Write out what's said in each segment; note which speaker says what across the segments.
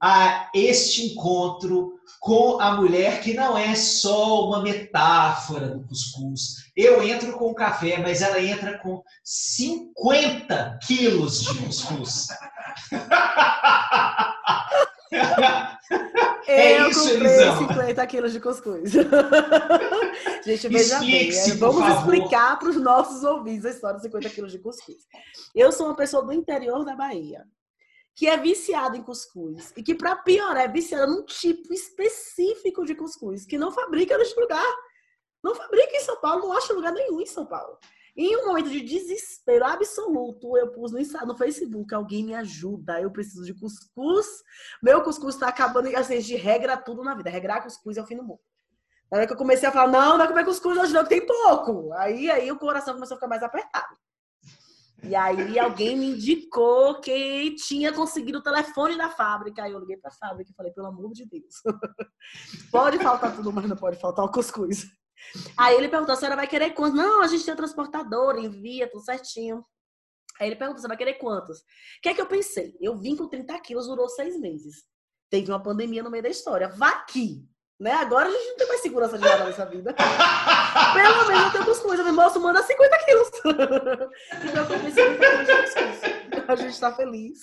Speaker 1: a este encontro com a mulher que não é só uma metáfora do cuscuz. Eu entro com café, mas ela entra com 50 quilos de cuscuz.
Speaker 2: é eu isso, comprei Elisão. 50 quilos de cuscuz. Gente, veja bem, é, vamos explicar para os nossos ouvintes a história dos 50 quilos de cuscuz. Eu sou uma pessoa do interior da Bahia que é viciada em cuscuz e que, para piorar, é viciada num tipo específico de cuscuz que não fabrica neste lugar. Não fabrica em São Paulo, não acha lugar nenhum em São Paulo. Em um momento de desespero absoluto, eu pus no, no Facebook, alguém me ajuda, eu preciso de cuscuz. Meu cuscuz está acabando, assim, de regra tudo na vida. Regrar cuscuz é o fim do mundo. Na hora que eu comecei a falar, não, não vai comer cuscuz hoje não, que tem pouco. Aí, aí o coração começou a ficar mais apertado. E aí alguém me indicou que tinha conseguido o telefone da fábrica. Aí eu liguei para a fábrica e falei, pelo amor de Deus, pode faltar tudo, mas não pode faltar o cuscuz. Aí ele perguntou, a senhora vai querer quantos? Não, a gente tem transportador, envia, tudo certinho. Aí ele perguntou, você vai querer quantos? O que é que eu pensei? Eu vim com 30 quilos, durou seis meses. Teve uma pandemia no meio da história. Vá aqui. Né? Agora a gente não tem mais segurança de nada nessa vida. Pelo menos eu tenho cuscuz. Eu me mostro, manda 50 quilos. então eu comprei 50 quilos de cuscuz. A gente tá feliz.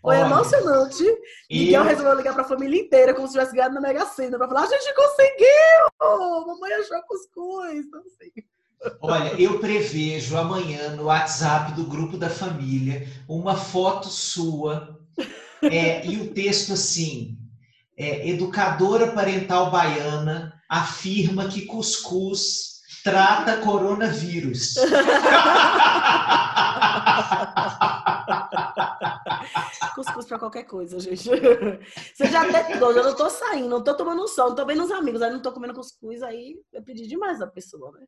Speaker 2: Foi Olha, emocionante. E eu resolveu ligar pra família inteira, como se tivesse ganhado na Mega Sena, pra falar: a gente conseguiu! Mamãe achou cuscuz. Então.
Speaker 1: Olha, eu prevejo amanhã no WhatsApp do grupo da família uma foto sua é, e o texto assim: é, educadora parental baiana afirma que cuscuz trata coronavírus.
Speaker 2: cuscuz para qualquer coisa, gente. Você já até eu não tô saindo, não tô tomando sol, não tô vendo os amigos, aí não tô comendo cuscuz, aí eu pedi demais da pessoa, né?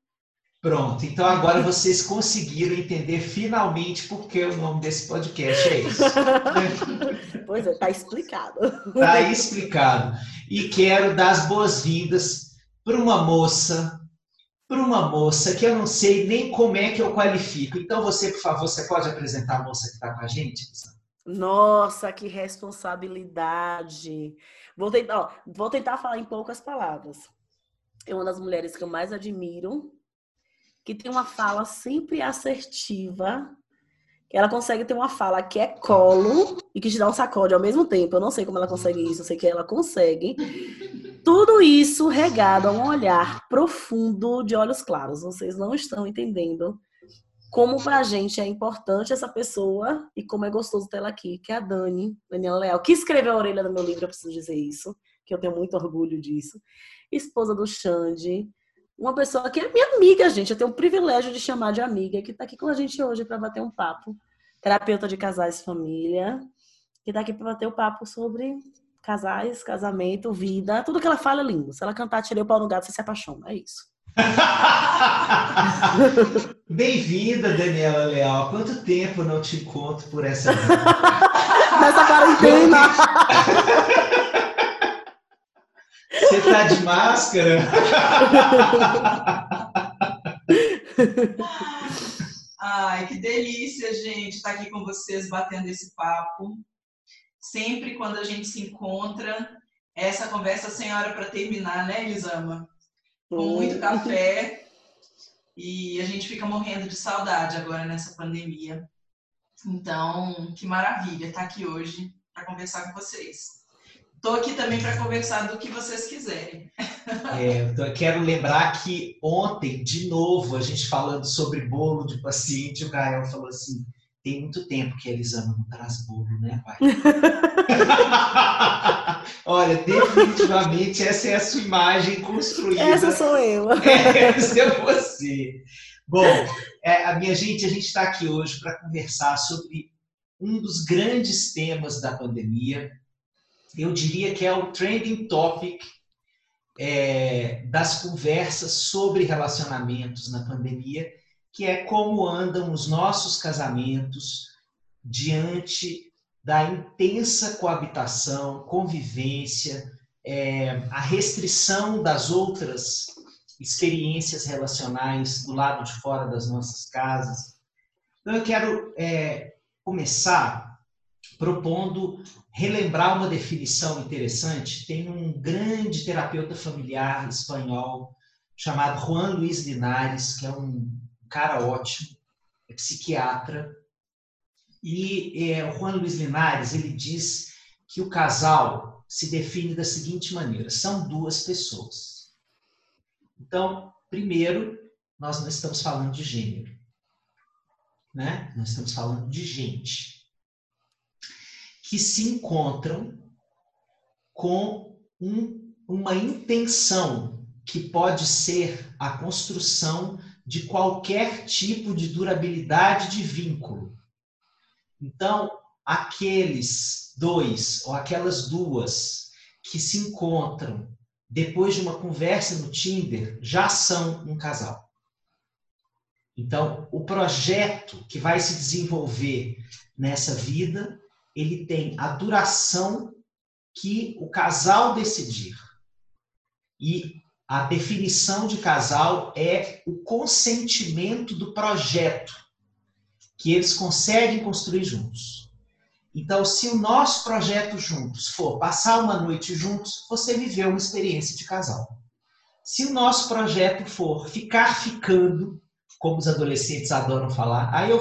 Speaker 1: Pronto, então agora vocês conseguiram entender finalmente por que o nome desse podcast é esse.
Speaker 2: pois é, tá explicado.
Speaker 1: Tá explicado. E quero dar as boas-vindas para uma moça, para uma moça que eu não sei nem como é que eu qualifico. Então você, por favor, você pode apresentar a moça que está com a gente?
Speaker 2: Nossa, que responsabilidade. Vou tentar, ó, vou tentar falar em poucas palavras. É uma das mulheres que eu mais admiro que tem uma fala sempre assertiva, ela consegue ter uma fala que é colo e que te dá um sacode ao mesmo tempo. Eu não sei como ela consegue isso, eu sei que ela consegue. Tudo isso regado a um olhar profundo de olhos claros. Vocês não estão entendendo como pra gente é importante essa pessoa e como é gostoso ter ela aqui, que é a Dani, Daniela Leal, que escreveu a orelha do meu livro, eu preciso dizer isso, que eu tenho muito orgulho disso. Esposa do Xande, uma pessoa que é minha amiga, gente. Eu tenho o privilégio de chamar de amiga, que está aqui com a gente hoje para bater um papo. Terapeuta de casais e família, que está aqui para bater o um papo sobre casais, casamento, vida. Tudo que ela fala é lindo. Se ela cantar, tirei o pau no gato, você se apaixona. É isso.
Speaker 1: Bem-vinda, Daniela Leal. Quanto tempo não te encontro por essa.
Speaker 2: Nessa quarentena.
Speaker 1: Você tá de máscara?
Speaker 3: Ai, que delícia, gente, estar tá aqui com vocês batendo esse papo. Sempre quando a gente se encontra, essa conversa sem hora para terminar, né, Elisama? Com muito café. E a gente fica morrendo de saudade agora nessa pandemia. Então, que maravilha estar aqui hoje para conversar com vocês. Estou aqui também para conversar do que vocês quiserem.
Speaker 1: É, então eu quero lembrar que ontem, de novo, a gente falando sobre bolo de paciente, o Gael falou assim: tem muito tempo que a Elisama não traz bolo, né, pai? Olha, definitivamente essa é a sua imagem construída.
Speaker 2: Essa sou eu.
Speaker 1: É, essa é você. Bom, é, a minha gente, a gente está aqui hoje para conversar sobre um dos grandes temas da pandemia, eu diria que é o trending topic é, das conversas sobre relacionamentos na pandemia, que é como andam os nossos casamentos diante da intensa coabitação, convivência, é, a restrição das outras experiências relacionais do lado de fora das nossas casas. Então, eu quero é, começar propondo relembrar uma definição interessante. Tem um grande terapeuta familiar espanhol chamado Juan Luis Linares, que é um cara ótimo, é psiquiatra. E é, o Juan Luis Linares ele diz que o casal se define da seguinte maneira: são duas pessoas. Então, primeiro, nós não estamos falando de gênero, né? Nós estamos falando de gente que se encontram com um, uma intenção que pode ser a construção de qualquer tipo de durabilidade de vínculo. Então, aqueles dois ou aquelas duas que se encontram depois de uma conversa no Tinder já são um casal. Então, o projeto que vai se desenvolver nessa vida ele tem a duração que o casal decidir. E a definição de casal é o consentimento do projeto que eles conseguem construir juntos. Então, se o nosso projeto juntos for passar uma noite juntos, você viveu uma experiência de casal. Se o nosso projeto for ficar ficando, como os adolescentes adoram falar, aí eu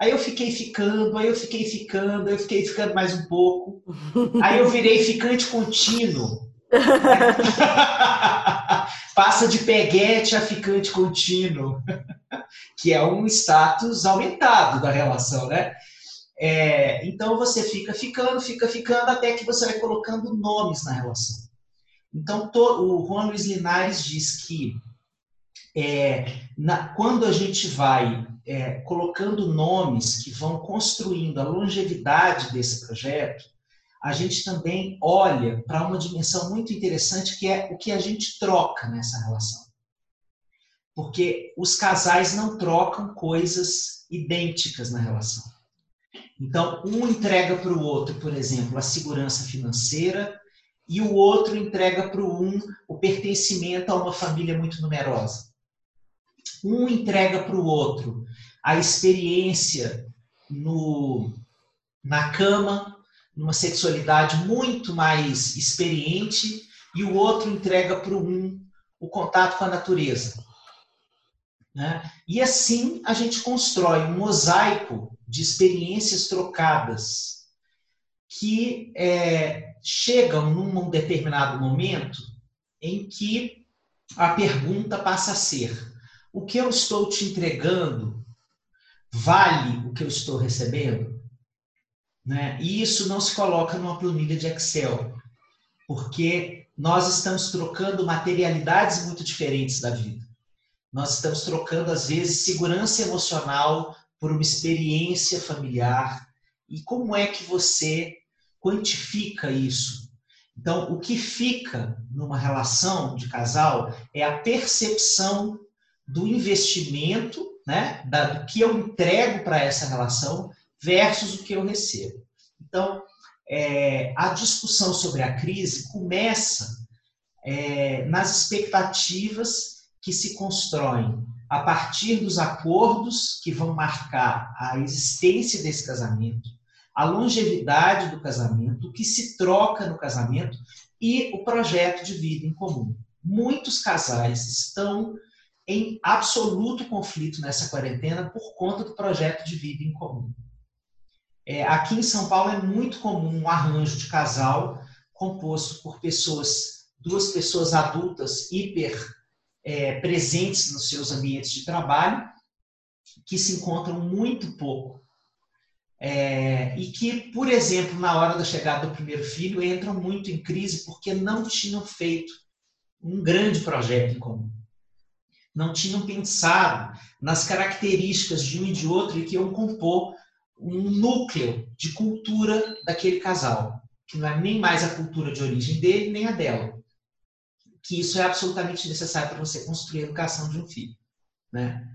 Speaker 1: Aí eu fiquei ficando, aí eu fiquei ficando, aí eu fiquei ficando mais um pouco. Aí eu virei ficante contínuo. Passa de peguete a ficante contínuo, que é um status aumentado da relação, né? É, então você fica ficando, fica ficando, até que você vai colocando nomes na relação. Então to, o Juan Luiz Linares diz que é, na, quando a gente vai é, colocando nomes que vão construindo a longevidade desse projeto, a gente também olha para uma dimensão muito interessante que é o que a gente troca nessa relação. Porque os casais não trocam coisas idênticas na relação. Então, um entrega para o outro, por exemplo, a segurança financeira, e o outro entrega para o um o pertencimento a uma família muito numerosa. Um entrega para o outro a experiência no, na cama, numa sexualidade muito mais experiente, e o outro entrega para o um o contato com a natureza. Né? E assim a gente constrói um mosaico de experiências trocadas que é, chegam num determinado momento em que a pergunta passa a ser: o que eu estou te entregando vale o que eu estou recebendo? Né? E isso não se coloca numa planilha de Excel, porque nós estamos trocando materialidades muito diferentes da vida. Nós estamos trocando, às vezes, segurança emocional por uma experiência familiar. E como é que você quantifica isso? Então, o que fica numa relação de casal é a percepção do investimento né, da, do que eu entrego para essa relação versus o que eu recebo. Então, é, a discussão sobre a crise começa é, nas expectativas que se constroem a partir dos acordos que vão marcar a existência desse casamento, a longevidade do casamento, o que se troca no casamento e o projeto de vida em comum. Muitos casais estão em absoluto conflito nessa quarentena por conta do projeto de vida em comum. É, aqui em São Paulo é muito comum um arranjo de casal composto por pessoas, duas pessoas adultas hiper é, presentes nos seus ambientes de trabalho, que se encontram muito pouco. É, e que, por exemplo, na hora da chegada do primeiro filho, entram muito em crise porque não tinham feito um grande projeto em comum não tinham pensado nas características de um e de outro e que iam compor um núcleo de cultura daquele casal. que não é nem mais a cultura de origem dele, nem a dela. Que isso é absolutamente necessário para você construir a educação de um filho. Né?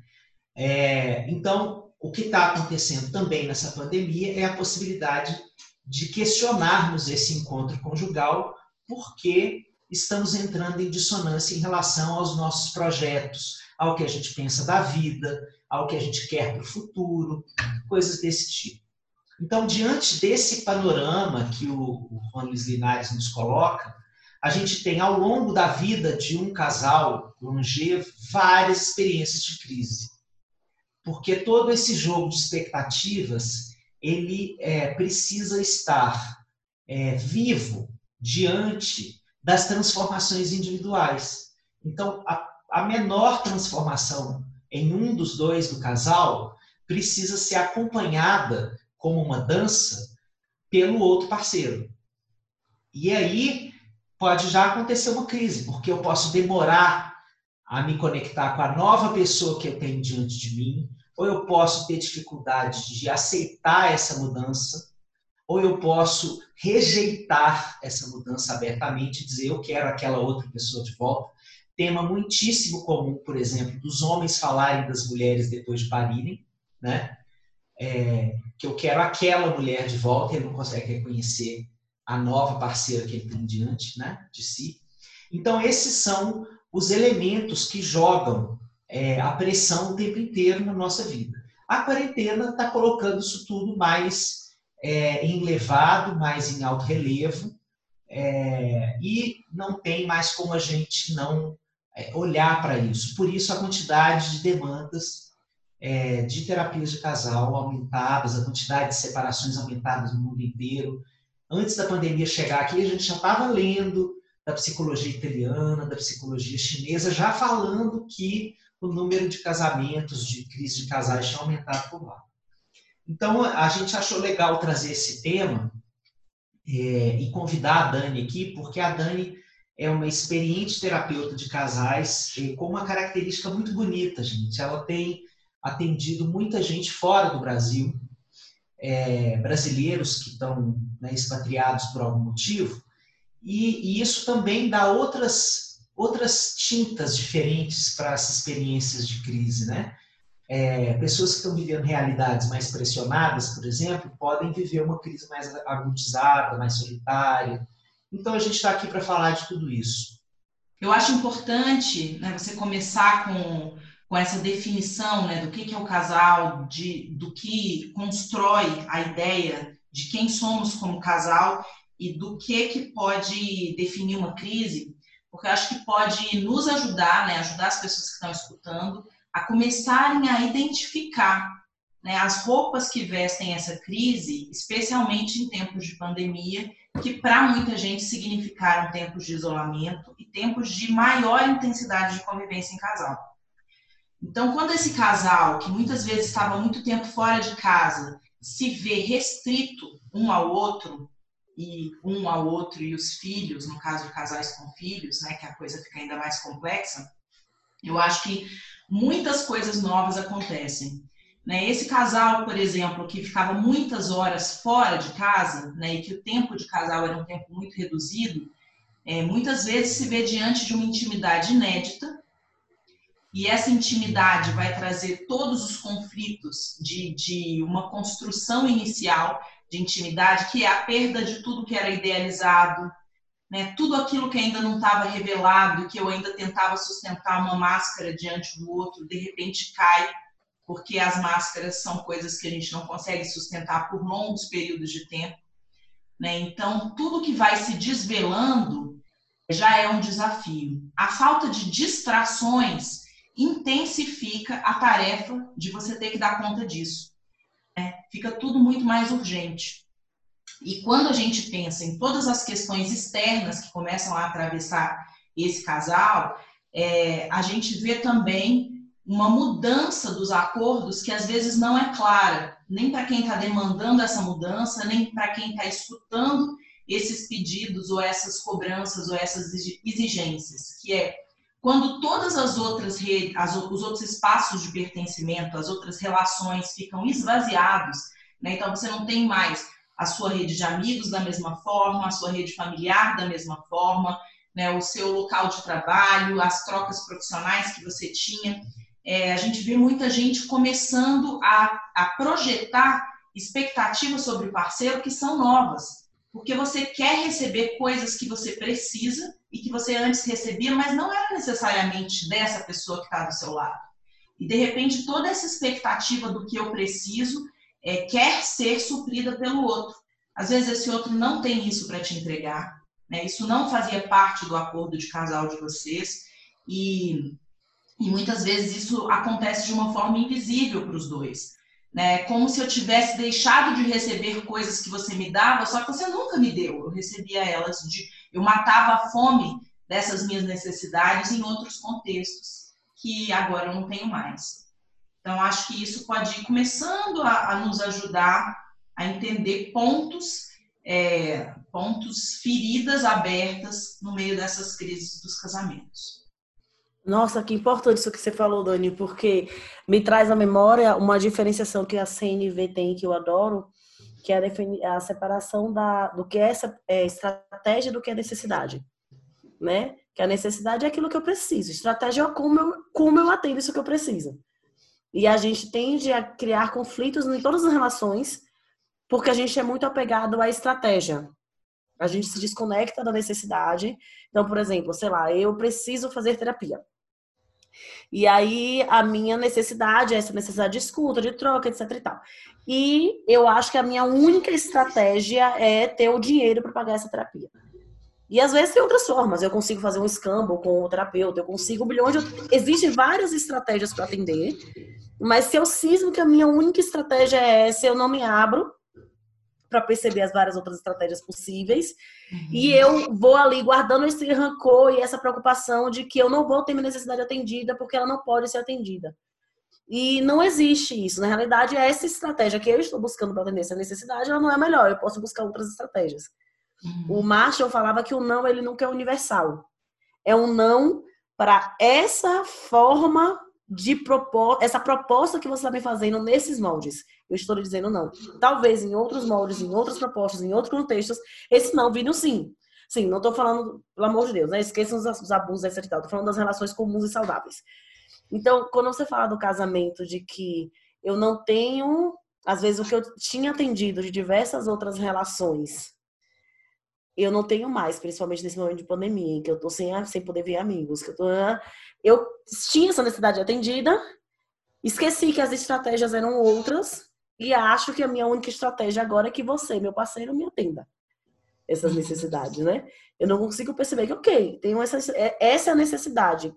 Speaker 1: É, então, o que está acontecendo também nessa pandemia é a possibilidade de questionarmos esse encontro conjugal, porque estamos entrando em dissonância em relação aos nossos projetos, ao que a gente pensa da vida, ao que a gente quer para o futuro, coisas desse tipo. Então, diante desse panorama que o, Luiz Linares nos coloca, a gente tem ao longo da vida de um casal longevo várias experiências de crise. Porque todo esse jogo de expectativas, ele é, precisa estar é, vivo diante das transformações individuais. Então, a, a menor transformação em um dos dois do casal precisa ser acompanhada como uma dança pelo outro parceiro. E aí pode já acontecer uma crise, porque eu posso demorar a me conectar com a nova pessoa que eu tenho diante de mim, ou eu posso ter dificuldade de aceitar essa mudança, ou eu posso rejeitar essa mudança abertamente, dizer eu quero aquela outra pessoa de volta. Tema muitíssimo comum, por exemplo, dos homens falarem das mulheres depois de parirem, né? é, que eu quero aquela mulher de volta, ele não consegue reconhecer a nova parceira que ele tem diante né, de si. Então, esses são os elementos que jogam é, a pressão o tempo inteiro na nossa vida. A quarentena está colocando isso tudo mais é, em elevado, mais em alto relevo, é, e não tem mais como a gente não é, olhar para isso. Por isso, a quantidade de demandas é, de terapias de casal aumentadas, a quantidade de separações aumentadas no mundo inteiro. Antes da pandemia chegar aqui, a gente já estava lendo da psicologia italiana, da psicologia chinesa, já falando que o número de casamentos, de crise de casais tinha aumentado por lá. Então, a gente achou legal trazer esse tema é, e convidar a Dani aqui, porque a Dani é uma experiente terapeuta de casais com uma característica muito bonita, gente. Ela tem atendido muita gente fora do Brasil, é, brasileiros que estão né, expatriados por algum motivo, e, e, isso também dá outras, outras tintas diferentes para essas experiências de crise, né? É, pessoas que estão vivendo realidades mais pressionadas, por exemplo, podem viver uma crise mais agudizada, mais solitária. Então a gente está aqui para falar de tudo isso.
Speaker 3: Eu acho importante né, você começar com com essa definição né, do que, que é o casal, de, do que constrói a ideia de quem somos como casal e do que, que pode definir uma crise, porque eu acho que pode nos ajudar, né, ajudar as pessoas que estão escutando, a começarem a identificar né, as roupas que vestem essa crise, especialmente em tempos de pandemia, que para muita gente significaram tempos de isolamento e tempos de maior intensidade de convivência em casal. Então, quando esse casal, que muitas vezes estava muito tempo fora de casa, se vê restrito um ao outro, e um ao outro e os filhos, no caso de casais com filhos, né, que a coisa fica ainda mais complexa, eu acho que muitas coisas novas acontecem. Né? Esse casal, por exemplo, que ficava muitas horas fora de casa, né, e que o tempo de casal era um tempo muito reduzido, é, muitas vezes se vê diante de uma intimidade inédita, e essa intimidade vai trazer todos os conflitos de, de uma construção inicial de intimidade, que é a perda de tudo que era idealizado, né? tudo aquilo que ainda não estava revelado, que eu ainda tentava sustentar uma máscara diante do outro, de repente cai, porque as máscaras são coisas que a gente não consegue sustentar por longos períodos de tempo. Né? Então, tudo que vai se desvelando já é um desafio. A falta de distrações intensifica a tarefa de você ter que dar conta disso. Né? Fica tudo muito mais urgente. E quando a gente pensa em todas as questões externas que começam a atravessar esse casal, é, a gente vê também uma mudança dos acordos que às vezes não é clara, nem para quem está demandando essa mudança, nem para quem está escutando esses pedidos ou essas cobranças ou essas exigências, que é quando todas as outras redes, as, os outros espaços de pertencimento, as outras relações ficam esvaziados, né? então você não tem mais a sua rede de amigos da mesma forma, a sua rede familiar da mesma forma, né, o seu local de trabalho, as trocas profissionais que você tinha. É, a gente vê muita gente começando a, a projetar expectativas sobre o parceiro que são novas, porque você quer receber coisas que você precisa e que você antes recebia, mas não era necessariamente dessa pessoa que está do seu lado. E de repente toda essa expectativa do que eu preciso é, quer ser suprida pelo outro. Às vezes esse outro não tem isso para te entregar, né? Isso não fazia parte do acordo de casal de vocês e, e muitas vezes isso acontece de uma forma invisível para os dois né? Como se eu tivesse deixado de receber coisas que você me dava, só que você nunca me deu. Eu recebia elas de, eu matava a fome dessas minhas necessidades em outros contextos que agora eu não tenho mais. Então acho que isso pode ir começando a, a nos ajudar a entender pontos, é, pontos, feridas abertas no meio dessas crises dos casamentos.
Speaker 2: Nossa, que importante isso que você falou, Dani, porque me traz à memória uma diferenciação que a CNV tem, que eu adoro, que é a, a separação da, do que é, é estratégia do que é necessidade. Né? Que a necessidade é aquilo que eu preciso, estratégia é como eu, como eu atendo isso que eu preciso. E a gente tende a criar conflitos em todas as relações, porque a gente é muito apegado à estratégia. A gente se desconecta da necessidade. Então, por exemplo, sei lá, eu preciso fazer terapia. E aí a minha necessidade é essa necessidade de escuta, de troca, etc e tal. E eu acho que a minha única estratégia é ter o dinheiro para pagar essa terapia. E às vezes tem outras formas. Eu consigo fazer um escambo com o terapeuta, eu consigo bilhões de. Existem várias estratégias para atender, mas se eu cismo que a minha única estratégia é essa, eu não me abro para perceber as várias outras estratégias possíveis. Uhum. E eu vou ali guardando esse rancor e essa preocupação de que eu não vou ter minha necessidade atendida porque ela não pode ser atendida. E não existe isso. Na realidade, essa estratégia que eu estou buscando para atender essa necessidade, ela não é melhor. Eu posso buscar outras estratégias. Uhum. O Marshall falava que o não ele nunca é universal. É um não para essa forma de propor essa proposta que você está me fazendo nesses moldes. Eu estou lhe dizendo não. Talvez em outros moldes, em outras propostas, em outros contextos, esse não vire um sim. Sim, não estou falando, pelo amor de Deus, né? Esqueçam os abusos, etc. Estou falando das relações comuns e saudáveis. Então, quando você fala do casamento, de que eu não tenho, às vezes, o que eu tinha atendido de diversas outras relações, eu não tenho mais, principalmente nesse momento de pandemia, em que eu estou sem, sem poder ver amigos, que eu tô, eu tinha essa necessidade atendida, esqueci que as estratégias eram outras e acho que a minha única estratégia agora é que você, meu parceiro, me atenda essas necessidades, né? Eu não consigo perceber que, ok, tenho essa, é, essa é a necessidade.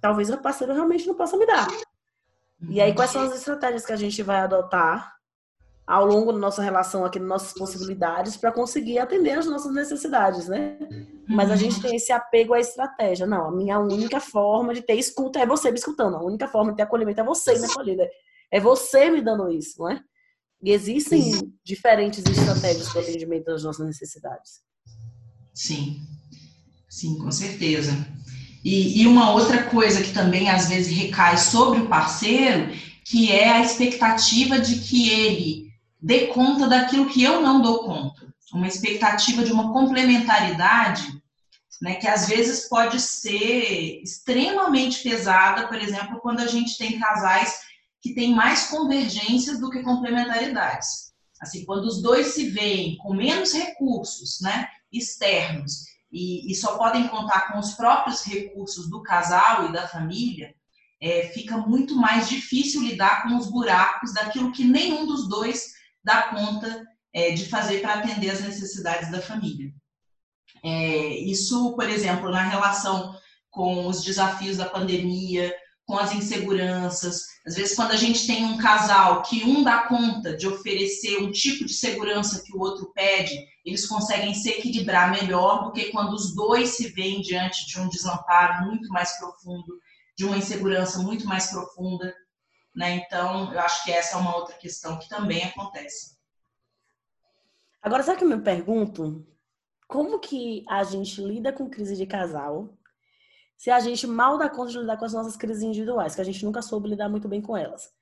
Speaker 2: Talvez o parceiro realmente não possa me dar. E aí, quais são as estratégias que a gente vai adotar ao longo da nossa relação aqui, nossas possibilidades, para conseguir atender as nossas necessidades, né? Mas a gente tem esse apego à estratégia. Não, a minha única forma de ter escuta é você me escutando. A única forma de ter acolhimento é você me acolhendo. É você me dando isso, não é? E existem Sim. diferentes estratégias para o atendimento das nossas necessidades.
Speaker 3: Sim, sim, com certeza. E, e, uma outra coisa que também às vezes recai sobre o parceiro, que é a expectativa de que ele dê conta daquilo que eu não dou conta. Uma expectativa de uma complementaridade, né, que às vezes pode ser extremamente pesada, por exemplo, quando a gente tem casais que tem mais convergências do que complementaridades. Assim, quando os dois se veem com menos recursos né, externos e, e só podem contar com os próprios recursos do casal e da família, é, fica muito mais difícil lidar com os buracos daquilo que nenhum dos dois dá conta é, de fazer para atender as necessidades da família. É, isso, por exemplo, na relação com os desafios da pandemia, com as inseguranças. Às vezes, quando a gente tem um casal que um dá conta de oferecer um tipo de segurança que o outro pede, eles conseguem se equilibrar melhor do que quando os dois se veem diante de um desamparo muito mais profundo, de uma insegurança muito mais profunda. Né? Então, eu acho que essa é uma outra questão que também acontece.
Speaker 2: Agora, sabe que eu me pergunto? Como que a gente lida com crise de casal se a gente mal dá conta de lidar com as nossas crises individuais, que a gente nunca soube lidar muito bem com elas.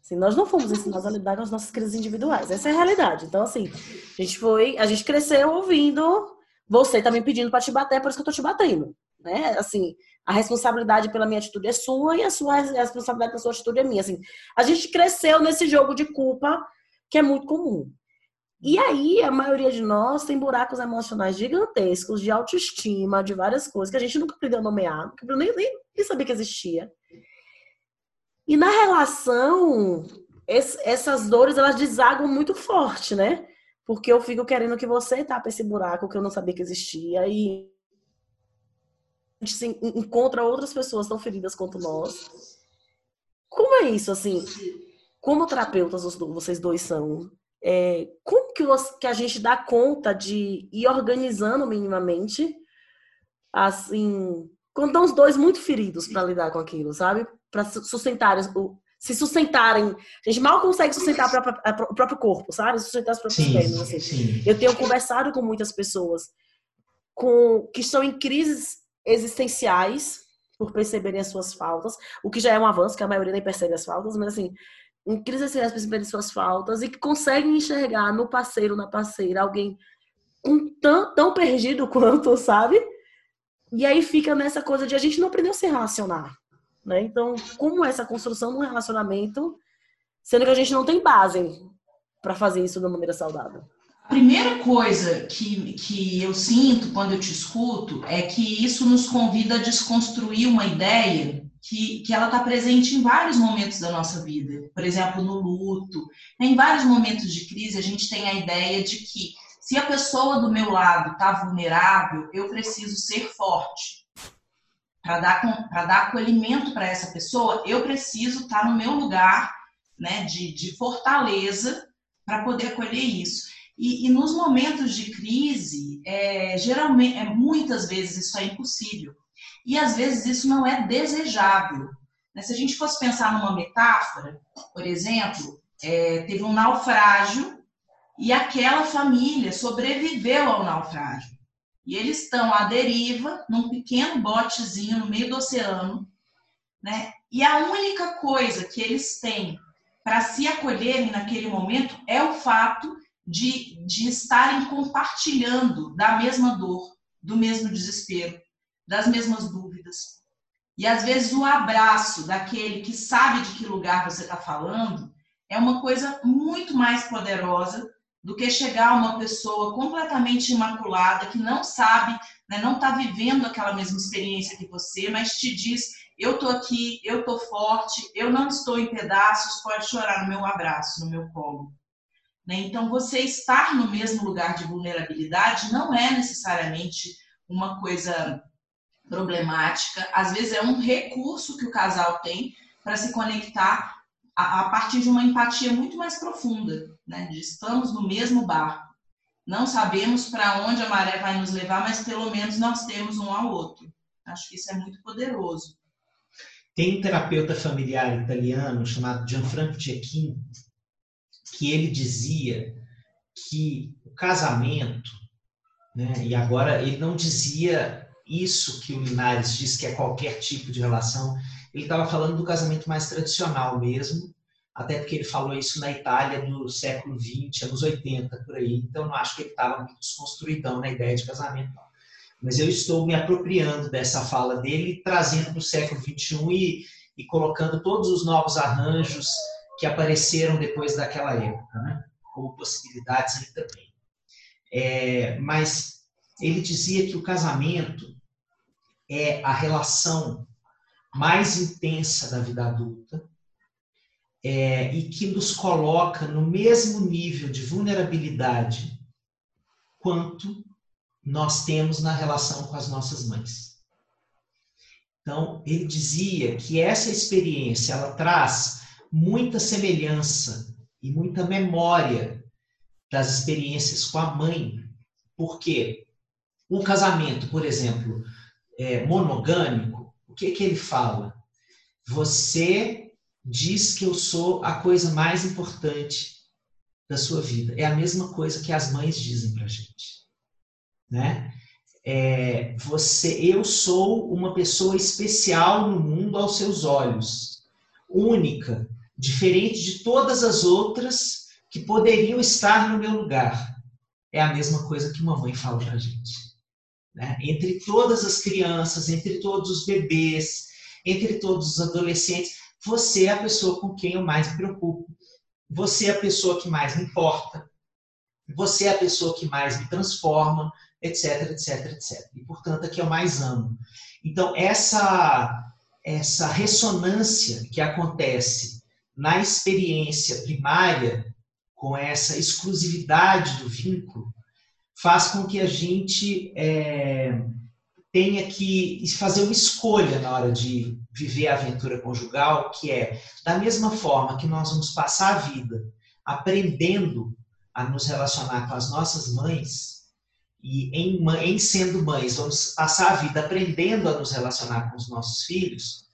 Speaker 2: Assim, nós não fomos ensinados a lidar com as nossas crises individuais. Essa é a realidade. Então, assim, a gente foi, a gente cresceu ouvindo você tá me pedindo para te bater, é por isso que eu tô te batendo, né? Assim, a responsabilidade pela minha atitude é sua e a sua a responsabilidade pela sua atitude é minha, assim. A gente cresceu nesse jogo de culpa que é muito comum. E aí, a maioria de nós tem buracos emocionais gigantescos de autoestima, de várias coisas que a gente nunca aprendeu a nomear, que eu nem, nem, sabia que existia. E na relação, esse, essas dores, elas desagam muito forte, né? Porque eu fico querendo que você tape esse buraco que eu não sabia que existia e gente encontra outras pessoas tão feridas quanto nós. Como é isso, assim? Como terapeutas vocês dois são? É, como que, que a gente dá conta de ir organizando minimamente, assim, quando estão os dois muito feridos para lidar com aquilo, sabe? Para sustentar se sustentarem. A gente mal consegue sustentar o próprio corpo, sabe? Sustentar as próprias sim, pernas. Assim. Sim. Eu tenho conversado com muitas pessoas com, que estão em crises existenciais por perceberem as suas faltas, o que já é um avanço, que a maioria nem percebe as faltas, mas assim, em crises existenciais perceberem suas faltas e que conseguem enxergar no parceiro, na parceira, alguém um tão, tão perdido quanto, sabe? E aí fica nessa coisa de a gente não aprendeu a se relacionar. Né? Então, como essa construção de um relacionamento, sendo que a gente não tem base para fazer isso de uma maneira saudável?
Speaker 3: Primeira coisa que, que eu sinto quando eu te escuto é que isso nos convida a desconstruir uma ideia que, que ela está presente em vários momentos da nossa vida. Por exemplo, no luto. Em vários momentos de crise, a gente tem a ideia de que se a pessoa do meu lado está vulnerável, eu preciso ser forte para dar, dar acolhimento para essa pessoa, eu preciso estar tá no meu lugar né, de, de fortaleza para poder acolher isso. E, e, nos momentos de crise, é, geralmente, é, muitas vezes isso é impossível. E às vezes isso não é desejável. Né? Se a gente fosse pensar numa metáfora, por exemplo, é, teve um naufrágio e aquela família sobreviveu ao naufrágio. E eles estão à deriva, num pequeno botezinho no meio do oceano, né? E a única coisa que eles têm para se acolherem naquele momento é o fato de, de estarem compartilhando da mesma dor, do mesmo desespero, das mesmas dúvidas. E às vezes o abraço daquele que sabe de que lugar você está falando é uma coisa muito mais poderosa do que chegar uma pessoa completamente imaculada, que não sabe, né, não está vivendo aquela mesma experiência que você, mas te diz: eu estou aqui, eu estou forte, eu não estou em pedaços, pode chorar no meu abraço, no meu colo. Né? Então, você estar no mesmo lugar de vulnerabilidade não é necessariamente uma coisa problemática, às vezes é um recurso que o casal tem para se conectar a, a partir de uma empatia muito mais profunda, né? De estamos no mesmo barco. Não sabemos para onde a maré vai nos levar, mas pelo menos nós temos um ao outro. Acho que isso é muito poderoso.
Speaker 1: Tem um terapeuta familiar italiano chamado Gianfranco Cecchini que ele dizia que o casamento, né, e agora ele não dizia isso que o Linares diz que é qualquer tipo de relação, ele estava falando do casamento mais tradicional mesmo, até porque ele falou isso na Itália do século XX, anos 80, por aí. Então, não acho que ele estava muito desconstruidão na ideia de casamento. Não. Mas eu estou me apropriando dessa fala dele, trazendo para o século XXI e, e colocando todos os novos arranjos que apareceram depois daquela época, né? como possibilidades aí também. É, mas ele dizia que o casamento é a relação mais intensa da vida adulta é, e que nos coloca no mesmo nível de vulnerabilidade quanto nós temos na relação com as nossas mães. Então, ele dizia que essa experiência ela traz muita semelhança e muita memória das experiências com a mãe, porque o casamento, por exemplo, é, monogâmico, o que, que ele fala? Você diz que eu sou a coisa mais importante da sua vida. É a mesma coisa que as mães dizem para gente, né? É, você, eu sou uma pessoa especial no mundo aos seus olhos, única, diferente de todas as outras que poderiam estar no meu lugar. É a mesma coisa que uma mãe fala para a gente. Né? Entre todas as crianças, entre todos os bebês, entre todos os adolescentes, você é a pessoa com quem eu mais me preocupo. Você é a pessoa que mais me importa. Você é a pessoa que mais me transforma, etc, etc, etc. E, portanto, a que eu mais amo. Então, essa, essa ressonância que acontece na experiência primária, com essa exclusividade do vínculo, faz com que a gente é, tenha que fazer uma escolha na hora de viver a aventura conjugal, que é, da mesma forma que nós vamos passar a vida aprendendo a nos relacionar com as nossas mães, e em, em sendo mães, vamos passar a vida aprendendo a nos relacionar com os nossos filhos,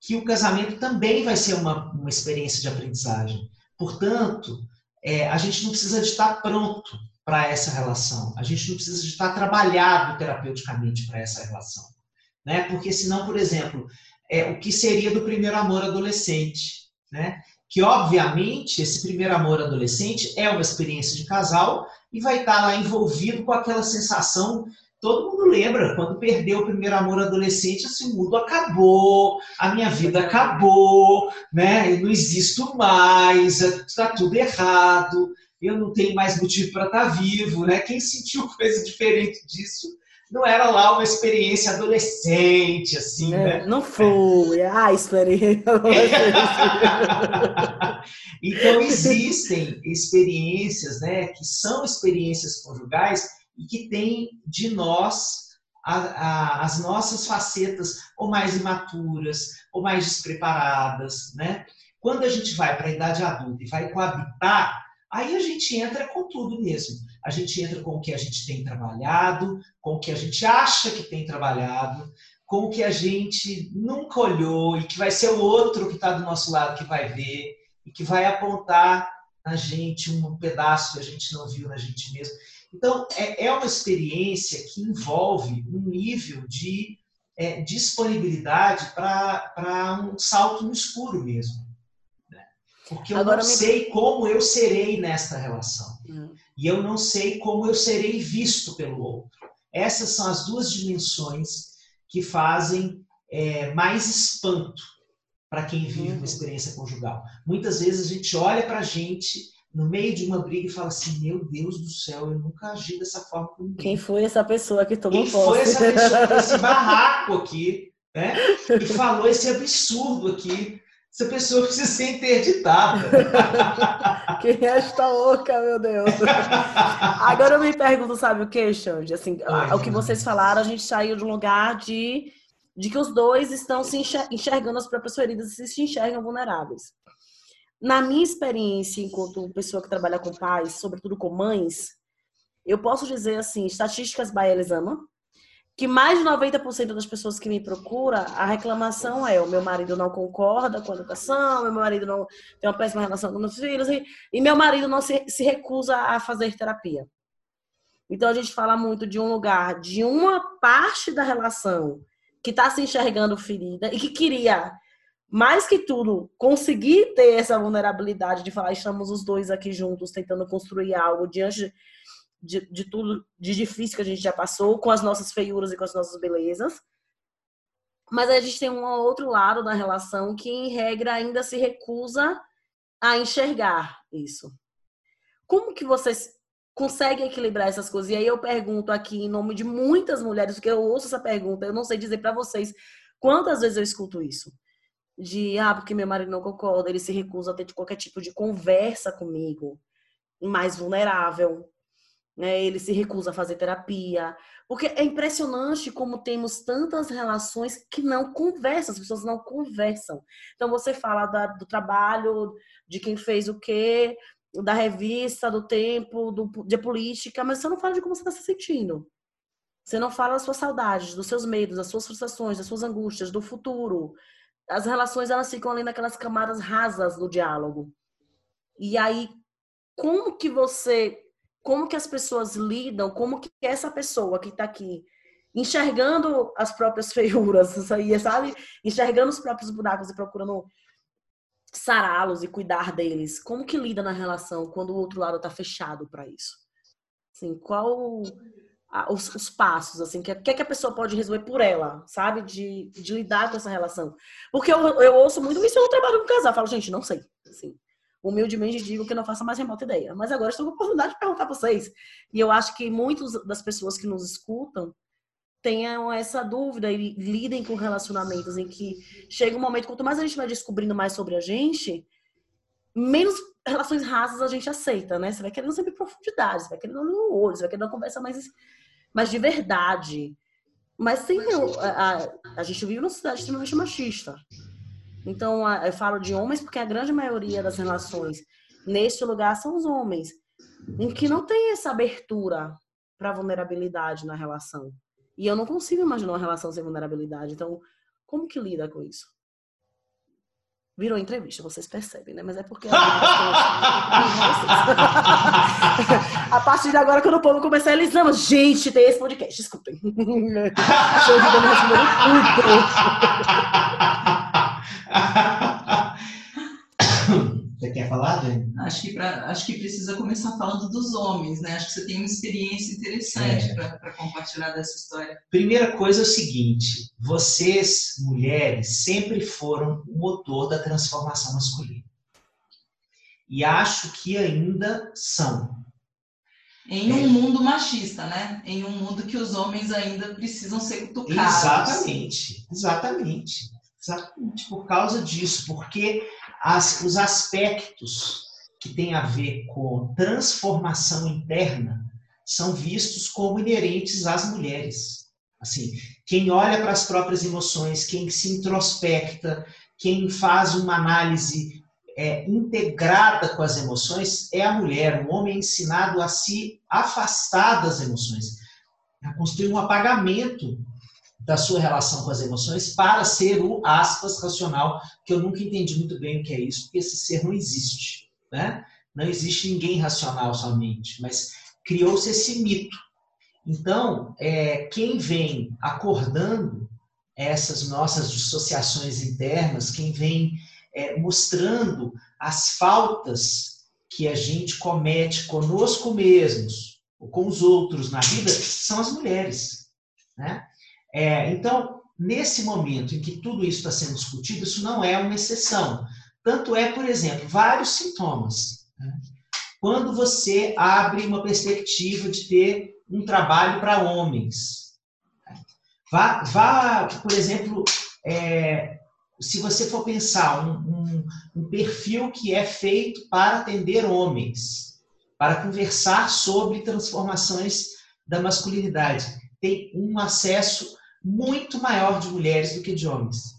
Speaker 1: que o casamento também vai ser uma, uma experiência de aprendizagem. Portanto, é, a gente não precisa de estar pronto para essa relação. A gente não precisa de estar trabalhado terapeuticamente para essa relação. Né? Porque senão, por exemplo, é, o que seria do primeiro amor adolescente? Né? Que, obviamente, esse primeiro amor adolescente é uma experiência de casal e vai estar lá envolvido com aquela sensação Todo mundo lembra, quando perdeu o primeiro amor adolescente, assim, o mundo acabou, a minha vida acabou, né? Eu não existo mais, está tudo errado eu não tenho mais motivo para estar tá vivo, né? Quem sentiu coisa diferente disso não era lá uma experiência adolescente, assim, é, né?
Speaker 2: Não foi, a experiência
Speaker 1: Então, existem experiências, né, que são experiências conjugais e que têm de nós a, a, as nossas facetas ou mais imaturas, ou mais despreparadas, né? Quando a gente vai para a idade adulta e vai coabitar Aí a gente entra com tudo mesmo. A gente entra com o que a gente tem trabalhado, com o que a gente acha que tem trabalhado, com o que a gente nunca olhou e que vai ser o outro que está do nosso lado que vai ver e que vai apontar na gente um pedaço que a gente não viu na gente mesmo. Então, é, é uma experiência que envolve um nível de é, disponibilidade para um salto no escuro mesmo. Porque eu Agora não me... sei como eu serei nesta relação. Hum. E eu não sei como eu serei visto pelo outro. Essas são as duas dimensões que fazem é, mais espanto para quem vive uma uhum. experiência conjugal. Muitas vezes a gente olha para a gente no meio de uma briga e fala assim: Meu Deus do céu, eu nunca agi dessa forma com
Speaker 2: ninguém. Quem foi essa pessoa que tomou
Speaker 1: Quem foi essa pessoa esse barraco aqui, né? E falou esse absurdo aqui essa pessoa precisa ser interditada.
Speaker 2: Quem é esta louca, meu Deus? Agora eu me pergunto, sabe o que, Xande? Assim, Ai, o que vocês falaram, a gente saiu de um lugar de, de que os dois estão se enxergando as próprias feridas e se enxergam vulneráveis. Na minha experiência, enquanto pessoa que trabalha com pais, sobretudo com mães, eu posso dizer assim, estatísticas by Elisama, que mais de 90% das pessoas que me procuram, a reclamação é: o meu marido não concorda com a educação, meu marido não tem uma péssima relação com os filhos, e, e meu marido não se, se recusa a fazer terapia. Então a gente fala muito de um lugar, de uma parte da relação que está se enxergando ferida e que queria, mais que tudo, conseguir ter essa vulnerabilidade de falar: estamos os dois aqui juntos tentando construir algo diante de, de tudo de difícil que a gente já passou, com as nossas feiuras e com as nossas belezas. Mas a gente tem um outro lado da relação que, em regra, ainda se recusa a enxergar isso. Como que vocês conseguem equilibrar essas coisas? E aí eu pergunto aqui em nome de muitas mulheres, porque eu ouço essa pergunta, eu não sei dizer para vocês quantas vezes eu escuto isso. De, ah, porque meu marido não concorda, ele se recusa a ter qualquer tipo de conversa comigo, mais vulnerável né? Ele se recusa a fazer terapia. Porque é impressionante como temos tantas relações que não conversam, as pessoas não conversam. Então você fala da, do trabalho, de quem fez o quê, da revista, do tempo, do, de política, mas você não fala de como você está se sentindo. Você não fala das suas saudades, dos seus medos, das suas frustrações, das suas angústias, do futuro. As relações elas ficam ali naquelas camadas rasas do diálogo. E aí, como que você como que as pessoas lidam, como que essa pessoa que está aqui enxergando as próprias feiuras, sabe? Enxergando os próprios buracos e procurando sará-los e cuidar deles, como que lida na relação quando o outro lado está fechado para isso? Assim, qual os, os, passos, assim, que, que, que a pessoa pode resolver por ela, sabe? De, de lidar com essa relação. Porque eu, eu ouço muito isso eu trabalho com casal. Eu falo, gente, não sei. Assim, humildemente digo que não faço mais remota ideia. Mas agora estou com a oportunidade de perguntar a vocês. E eu acho que muitas das pessoas que nos escutam tenham essa dúvida e lidem com relacionamentos em que chega um momento, quanto mais a gente vai descobrindo mais sobre a gente, menos relações rasas a gente aceita, né? Você vai querendo sempre profundidade, você vai querendo no olho, você vai querendo uma conversa mais, mais de verdade. Mas tem a, a, a gente vive numa sociedade extremamente machista. Então, a, eu falo de homens porque a grande maioria das relações neste lugar são os homens, em que não tem essa abertura para vulnerabilidade na relação. E eu não consigo imaginar uma relação sem vulnerabilidade. Então, como que lida com isso? Virou entrevista, vocês percebem, né? Mas é porque. a partir de agora, quando o povo começar, eles amam. Gente, tem esse podcast, desculpem. Show de
Speaker 1: quer falar, Dani?
Speaker 3: Acho que, pra, acho que precisa começar falando dos homens, né? Acho que você tem uma experiência interessante é. para compartilhar dessa história.
Speaker 1: Primeira coisa é o seguinte: vocês, mulheres, sempre foram o motor da transformação masculina. E acho que ainda são.
Speaker 3: Em um é. mundo machista, né? Em um mundo que os homens ainda precisam ser cutucados.
Speaker 1: Exatamente, exatamente. Exatamente por causa disso, porque as, os aspectos que têm a ver com transformação interna são vistos como inerentes às mulheres. Assim, quem olha para as próprias emoções, quem se introspecta, quem faz uma análise é, integrada com as emoções é a mulher. O homem é ensinado a se afastar das emoções, a construir um apagamento da sua relação com as emoções para ser o aspas racional, que eu nunca entendi muito bem o que é isso, porque esse ser não existe, né? Não existe ninguém racional somente, mas criou-se esse mito. Então, é, quem vem acordando essas nossas dissociações internas, quem vem é, mostrando as faltas que a gente comete conosco mesmos ou com os outros na vida, são as mulheres, né? É, então, nesse momento em que tudo isso está sendo discutido, isso não é uma exceção. Tanto é, por exemplo, vários sintomas. Né? Quando você abre uma perspectiva de ter um trabalho para homens. Vá, vá, por exemplo, é, se você for pensar um, um, um perfil que é feito para atender homens, para conversar sobre transformações da masculinidade, tem um acesso muito maior de mulheres do que de homens.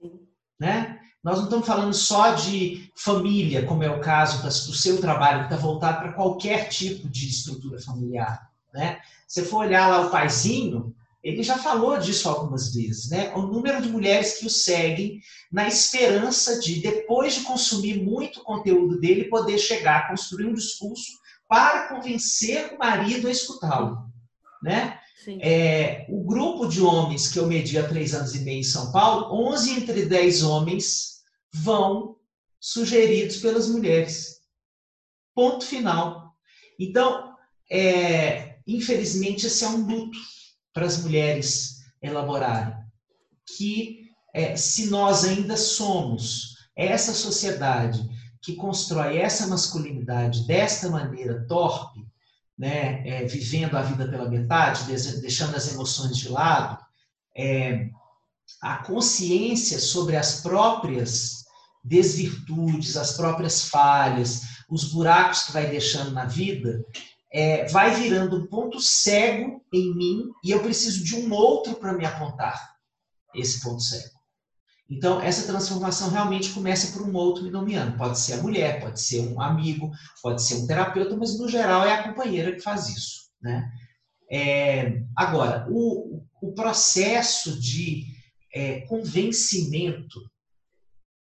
Speaker 1: Sim. Né? Nós não estamos falando só de família, como é o caso do seu trabalho, que está voltado para qualquer tipo de estrutura familiar. Né? Se for olhar lá o paizinho, ele já falou disso algumas vezes, né? O número de mulheres que o seguem na esperança de, depois de consumir muito conteúdo dele, poder chegar a construir um discurso para convencer o marido a escutá-lo, né? É, o grupo de homens que eu medi há três anos e meio em São Paulo, 11 entre 10 homens vão sugeridos pelas mulheres. Ponto final. Então, é, infelizmente, esse é um luto para as mulheres elaborarem. Que é, se nós ainda somos essa sociedade que constrói essa masculinidade desta maneira torpe, né, é, vivendo a vida pela metade, deixando as emoções de lado, é, a consciência sobre as próprias desvirtudes, as próprias falhas, os buracos que vai deixando na vida, é, vai virando um ponto cego em mim e eu preciso de um outro para me apontar esse ponto cego. Então, essa transformação realmente começa por um outro me nomeando. Pode ser a mulher, pode ser um amigo, pode ser um terapeuta, mas no geral é a companheira que faz isso. Né? É, agora, o, o, processo de é, convencimento,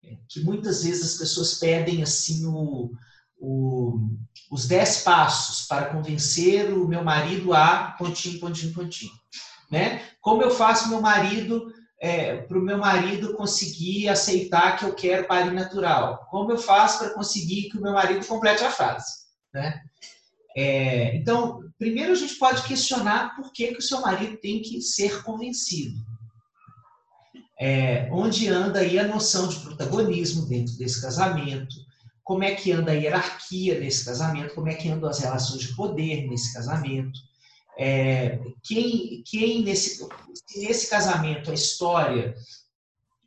Speaker 1: é, que muitas vezes as pessoas pedem assim o, o, os dez passos para convencer o meu marido a pontinho, pontinho, pontinho. Né? Como eu faço meu marido é, para o meu marido conseguir aceitar que eu quero parir natural? Como eu faço para conseguir que o meu marido complete a frase? Né? É, então, primeiro a gente pode questionar por que, que o seu marido tem que ser convencido. É, onde anda aí a noção de protagonismo dentro desse casamento, como é que anda a hierarquia nesse casamento, como é que andam as relações de poder nesse casamento, é, quem, quem nesse, nesse casamento a história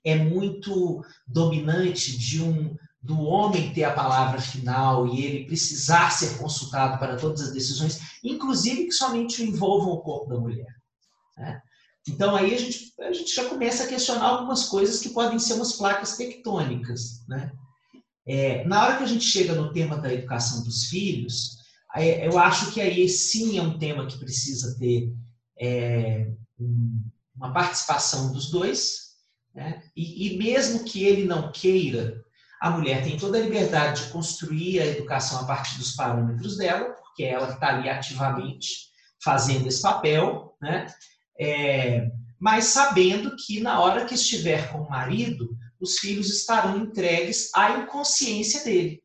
Speaker 1: é muito dominante de um do homem ter a palavra final e ele precisar ser consultado para todas as decisões, inclusive que somente envolvam o corpo da mulher. Né? Então aí a gente, a gente já começa a questionar algumas coisas que podem ser umas placas tectônicas. Né? É, na hora que a gente chega no tema da educação dos filhos, eu acho que aí sim é um tema que precisa ter é, uma participação dos dois, né? e, e mesmo que ele não queira a mulher tem toda a liberdade de construir a educação a partir dos parâmetros dela, porque ela está ali ativamente fazendo esse papel, né? É, mas sabendo que na hora que estiver com o marido, os filhos estarão entregues à inconsciência dele.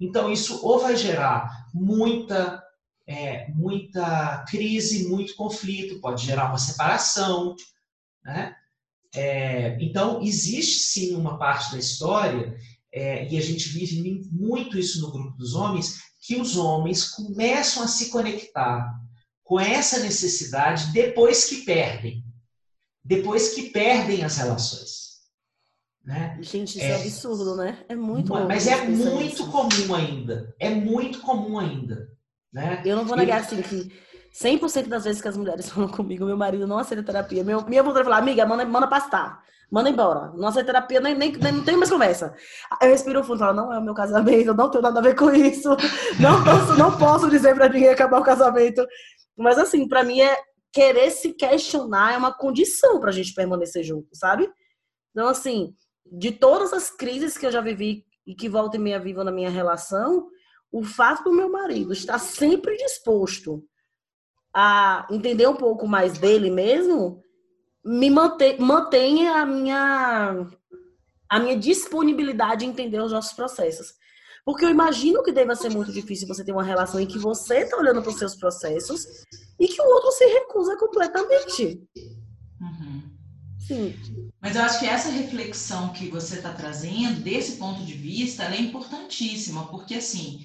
Speaker 1: Então isso ou vai gerar muita é, muita crise, muito conflito, pode gerar uma separação, né? É, então existe sim uma parte da história é, e a gente vive muito isso no grupo dos homens, que os homens começam a se conectar com essa necessidade depois que perdem. Depois que perdem as relações. Né?
Speaker 2: Gente, isso é, é absurdo, né? É muito
Speaker 1: Mas é muito isso. comum ainda. É muito comum ainda. Né?
Speaker 2: Eu não vou negar assim que 100% das vezes que as mulheres falam comigo, meu marido não aceita terapia. Meu, minha vontade falar, amiga, manda, manda pastar. Manda embora. Nossa terapia nem, nem, nem não tem mais conversa. Eu respiro fundo e falo, não é o meu casamento, eu não tenho nada a ver com isso. Não posso, não posso dizer pra ninguém acabar o casamento. Mas assim, pra mim é querer se questionar é uma condição pra gente permanecer junto, sabe? Então, assim, de todas as crises que eu já vivi e que volta e meia viva na minha relação, o fato do meu marido estar sempre disposto a entender um pouco mais dele mesmo me mantém a minha a minha disponibilidade em entender os nossos processos. Porque eu imagino que deva ser muito difícil você ter uma relação em que você está olhando para os seus processos e que o outro se recusa completamente.
Speaker 3: Sim. Mas eu acho que essa reflexão que você está trazendo, desse ponto de vista, é importantíssima, porque assim,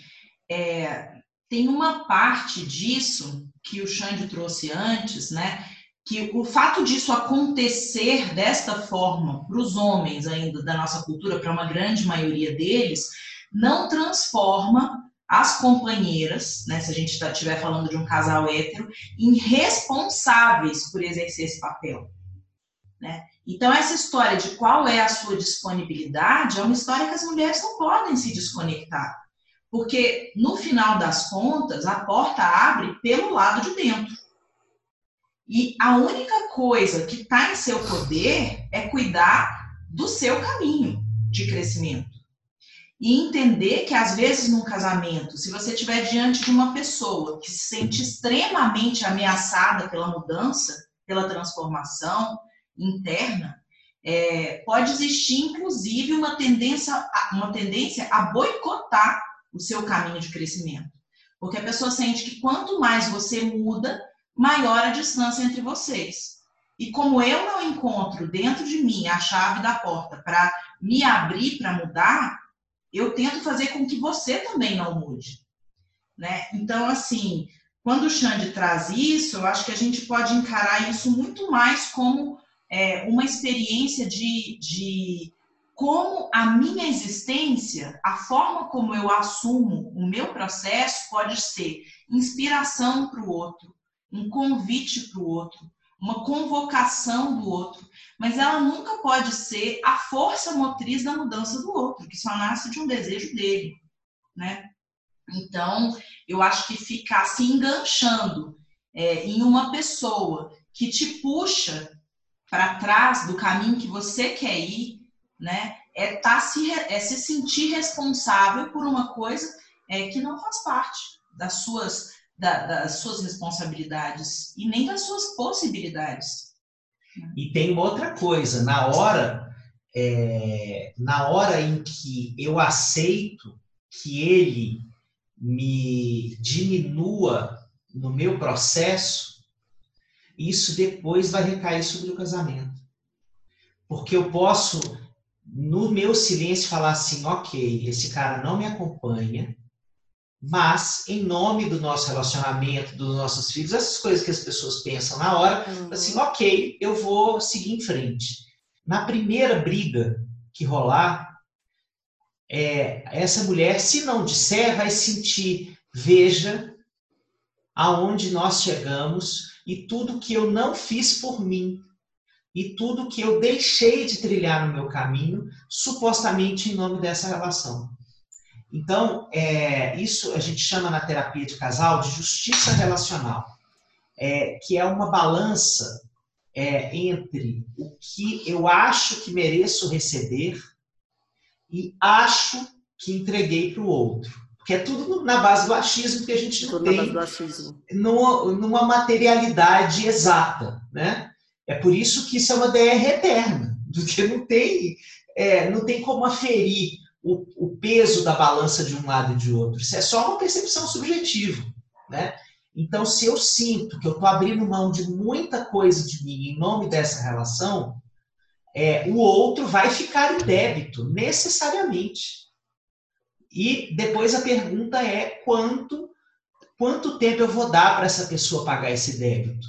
Speaker 3: é, tem uma parte disso que o Xande trouxe antes, né? que o fato disso acontecer desta forma para os homens ainda da nossa cultura, para uma grande maioria deles, não transforma as companheiras, né, se a gente tá, estiver falando de um casal hétero, em responsáveis por exercer esse papel. Né? Então, essa história de qual é a sua disponibilidade é uma história que as mulheres não podem se desconectar. Porque, no final das contas, a porta abre pelo lado de dentro. E a única coisa que está em seu poder é cuidar do seu caminho de crescimento. E entender que, às vezes, num casamento, se você estiver diante de uma pessoa que se sente extremamente ameaçada pela mudança, pela transformação interna, é, pode existir, inclusive, uma tendência, uma tendência a boicotar o seu caminho de crescimento. Porque a pessoa sente que quanto mais você muda, maior a distância entre vocês. E como eu não encontro dentro de mim a chave da porta para me abrir para mudar, eu tento fazer com que você também não mude. Né? Então, assim, quando o Xande traz isso, eu acho que a gente pode encarar isso muito mais como é, uma experiência de, de como a minha existência, a forma como eu assumo o meu processo, pode ser inspiração para o outro, um convite para o outro, uma convocação do outro, mas ela nunca pode ser a força motriz da mudança do outro, que só nasce de um desejo dele, né? Então, eu acho que ficar se enganchando é, em uma pessoa que te puxa para trás do caminho que você quer ir, né? É, tá se, é se sentir responsável por uma coisa é, que não faz parte das suas da, das suas responsabilidades e nem das suas possibilidades.
Speaker 1: E tem outra coisa, na hora, é, na hora em que eu aceito que ele me diminua no meu processo, isso depois vai recair sobre o casamento. Porque eu posso, no meu silêncio, falar assim: ok, esse cara não me acompanha, mas em nome do nosso relacionamento, dos nossos filhos, essas coisas que as pessoas pensam na hora, uhum. assim, ok, eu vou seguir em frente. Na primeira briga que rolar, é, essa mulher, se não disser, vai sentir, veja aonde nós chegamos e tudo que eu não fiz por mim e tudo que eu deixei de trilhar no meu caminho, supostamente em nome dessa relação. Então, é, isso a gente chama na terapia de casal de justiça relacional, é, que é uma balança é, entre o que eu acho que mereço receber e acho que entreguei para o outro. Porque é tudo na base do achismo que a gente não tudo tem numa, numa materialidade exata. Né? É por isso que isso é uma DR eterna, porque não tem, é, não tem como aferir o, o peso da balança de um lado e de outro. Isso é só uma percepção subjetiva, né? Então, se eu sinto que eu estou abrindo mão de muita coisa de mim em nome dessa relação, é, o outro vai ficar em débito, necessariamente. E depois a pergunta é quanto, quanto tempo eu vou dar para essa pessoa pagar esse débito?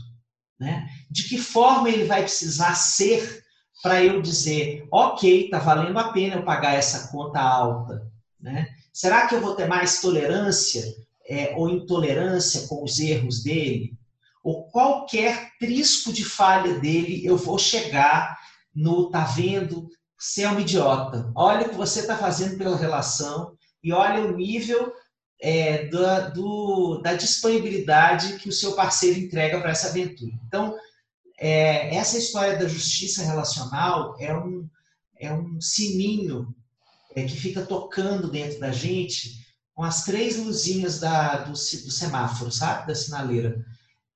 Speaker 1: Né? De que forma ele vai precisar ser para eu dizer, ok, está valendo a pena eu pagar essa conta alta? Né? Será que eu vou ter mais tolerância é, ou intolerância com os erros dele? Ou qualquer trisco de falha dele eu vou chegar no tá vendo, você é um idiota. Olha o que você está fazendo pela relação e olha o nível é, da, do, da disponibilidade que o seu parceiro entrega para essa aventura. Então, é, essa história da justiça relacional é um, é um sininho é, que fica tocando dentro da gente com as três luzinhas da, do, do semáforo, sabe? Da sinaleira.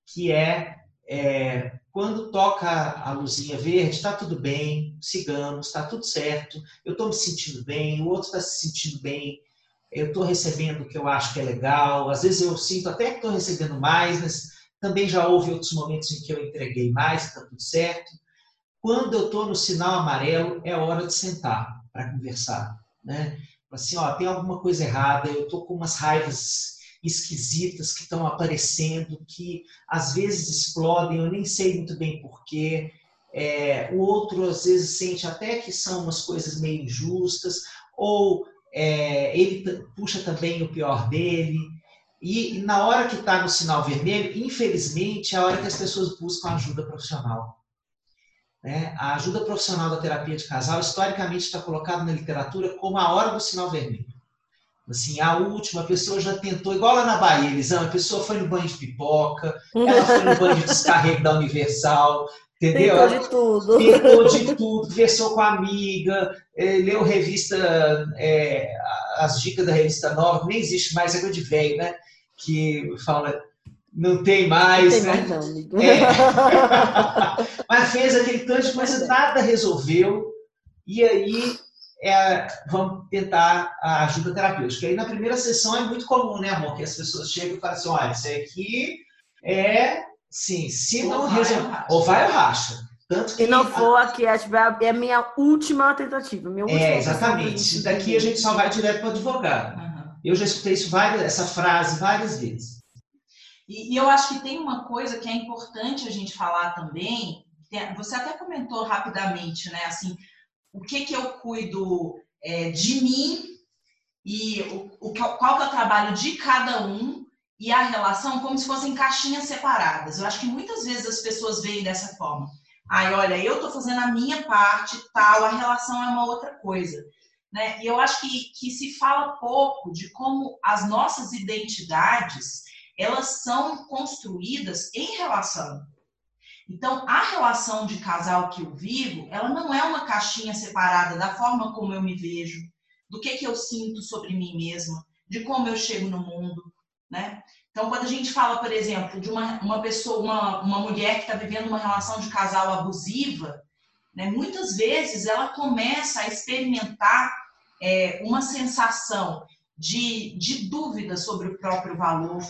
Speaker 1: Que é, é quando toca a luzinha verde, está tudo bem, sigamos, está tudo certo, eu estou me sentindo bem, o outro está se sentindo bem, eu estou recebendo o que eu acho que é legal, às vezes eu sinto até que estou recebendo mais, mas também já houve outros momentos em que eu entreguei mais, está tudo certo. Quando eu estou no sinal amarelo, é hora de sentar para conversar. Né? Assim, ó, tem alguma coisa errada, eu estou com umas raivas esquisitas que estão aparecendo, que às vezes explodem, eu nem sei muito bem porquê. É, o outro às vezes sente até que são umas coisas meio injustas, ou é, ele puxa também o pior dele. E na hora que está no sinal vermelho, infelizmente, é a hora que as pessoas buscam ajuda profissional. Né? A ajuda profissional da terapia de casal, historicamente, está colocada na literatura como a hora do sinal vermelho. Assim, a última, a pessoa já tentou, igual lá na Bahia, Elisão, a pessoa foi no banho de pipoca, ela foi no banho de descarrego da Universal, entendeu?
Speaker 2: Tentou de tudo.
Speaker 1: Tentou de tudo, conversou com a amiga, é, leu revista, é, as dicas da revista nova, nem existe mais, é coisa de velho, né? que fala não tem mais,
Speaker 2: não
Speaker 1: tem
Speaker 2: né? Mais
Speaker 1: não, é. Mas fez aquele tanto de coisa, nada resolveu. E aí é, vamos tentar a ajuda terapêutica. Aí na primeira sessão é muito comum, né, amor? Que as pessoas chegam e falam assim: olha, isso aqui é, sim, se ou não resolver, ou vai ou racha.
Speaker 2: Tanto que, e não for aqui, é, tipo, é, é a minha última tentativa. Minha última
Speaker 1: é, exatamente. Daqui a gente só vai direto para o advogado. Eu já escutei isso várias, essa frase várias vezes.
Speaker 3: E, e, eu acho que tem uma coisa que é importante a gente falar também. Você até comentou rapidamente, né? Assim, o que que eu cuido é, de mim e o, o, qual que é o trabalho de cada um e a relação como se fossem caixinhas separadas. Eu acho que muitas vezes as pessoas veem dessa forma. Ai, olha, eu estou fazendo a minha parte, tal, a relação é uma outra coisa. Né? E eu acho que, que se fala pouco de como as nossas identidades elas são construídas em relação. Então, a relação de casal que eu vivo, ela não é uma caixinha separada da forma como eu me vejo, do que, que eu sinto sobre mim mesma, de como eu chego no mundo, né? Então, quando a gente fala, por exemplo, de uma, uma pessoa, uma, uma mulher que está vivendo uma relação de casal abusiva, né, muitas vezes ela começa a experimentar é, uma sensação de, de dúvida sobre o próprio valor,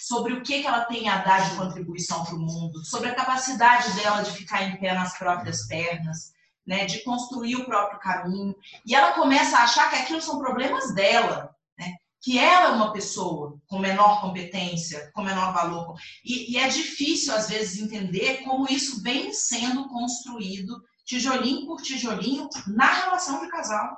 Speaker 3: sobre o que, que ela tem a dar de contribuição para o mundo, sobre a capacidade dela de ficar em pé nas próprias pernas, né, de construir o próprio caminho. E ela começa a achar que aquilo são problemas dela, que ela é uma pessoa com menor competência, com menor valor. E, e é difícil, às vezes, entender como isso vem sendo construído tijolinho por tijolinho na relação de casal.